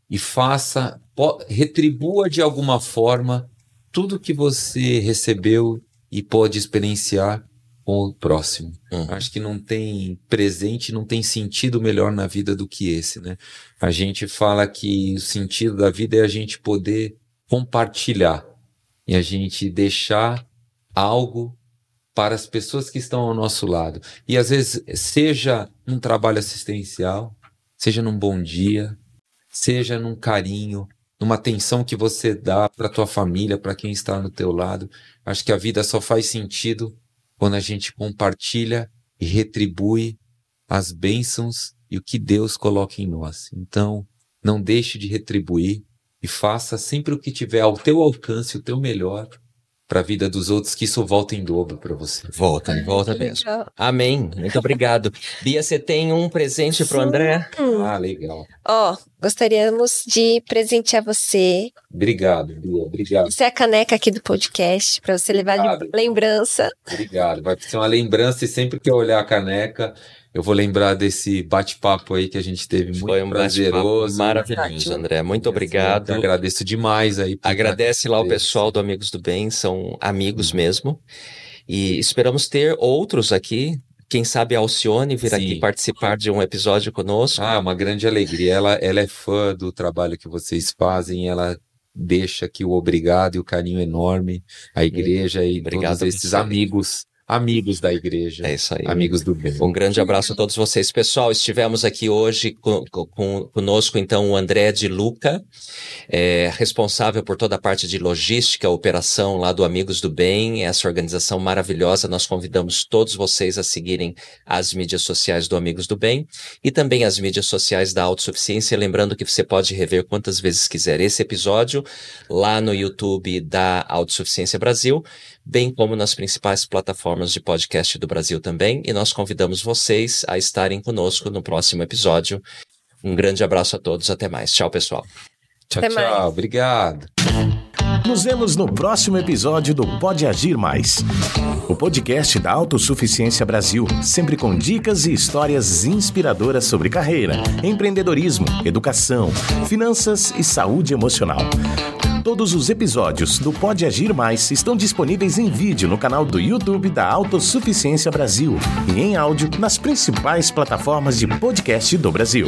e faça retribua de alguma forma tudo que você recebeu e pode experienciar com o próximo. Uhum. Acho que não tem presente, não tem sentido melhor na vida do que esse, né? A gente fala que o sentido da vida é a gente poder compartilhar e a gente deixar algo para as pessoas que estão ao nosso lado. E às vezes, seja num trabalho assistencial, seja num bom dia, seja num carinho, numa atenção que você dá para tua família, para quem está no teu lado. Acho que a vida só faz sentido quando a gente compartilha e retribui as bênçãos e o que Deus coloca em nós. Então, não deixe de retribuir e faça sempre o que tiver ao teu alcance, o teu melhor, para a vida dos outros, que isso volta em dobro para você. Volta, volta mesmo. Amém. Muito obrigado. Bia, você tem um presente para o André? Ah, legal. Ó, oh, gostaríamos de presentear você. Obrigado, Bia. Obrigado. Isso é a caneca aqui do podcast, para você levar obrigado. de lembrança. Obrigado. Vai ser uma lembrança e sempre que eu olhar a caneca, eu vou lembrar desse bate-papo aí que a gente teve muito Foi um prazeroso. Maravilhoso, André. Muito obrigado. Eu agradeço demais aí. Agradece lá o pessoal do Amigos do Bem, são amigos hum. mesmo. E esperamos ter outros aqui. Quem sabe a Alcione vir Sim. aqui participar de um episódio conosco. Ah, uma grande alegria. Ela, ela é fã do trabalho que vocês fazem, ela deixa aqui o obrigado e o carinho enorme à igreja e Obrigado todos esses amigos amigos da igreja. É isso aí. Amigos do bem. Um grande abraço a todos vocês. Pessoal, estivemos aqui hoje com, com, conosco, então, o André de Luca, é, responsável por toda a parte de logística, operação lá do Amigos do Bem, essa organização maravilhosa. Nós convidamos todos vocês a seguirem as mídias sociais do Amigos do Bem e também as mídias sociais da Autossuficiência. Lembrando que você pode rever quantas vezes quiser esse episódio lá no YouTube da Autossuficiência Brasil bem como nas principais plataformas de podcast do Brasil também. E nós convidamos vocês a estarem conosco no próximo episódio. Um grande abraço a todos, até mais. Tchau, pessoal. Tchau, até tchau. Mais. Obrigado. Nos vemos no próximo episódio do Pode Agir Mais. O podcast da Autossuficiência Brasil, sempre com dicas e histórias inspiradoras sobre carreira, empreendedorismo, educação, finanças e saúde emocional. Todos os episódios do Pode Agir Mais estão disponíveis em vídeo no canal do YouTube da Autossuficiência Brasil e em áudio nas principais plataformas de podcast do Brasil.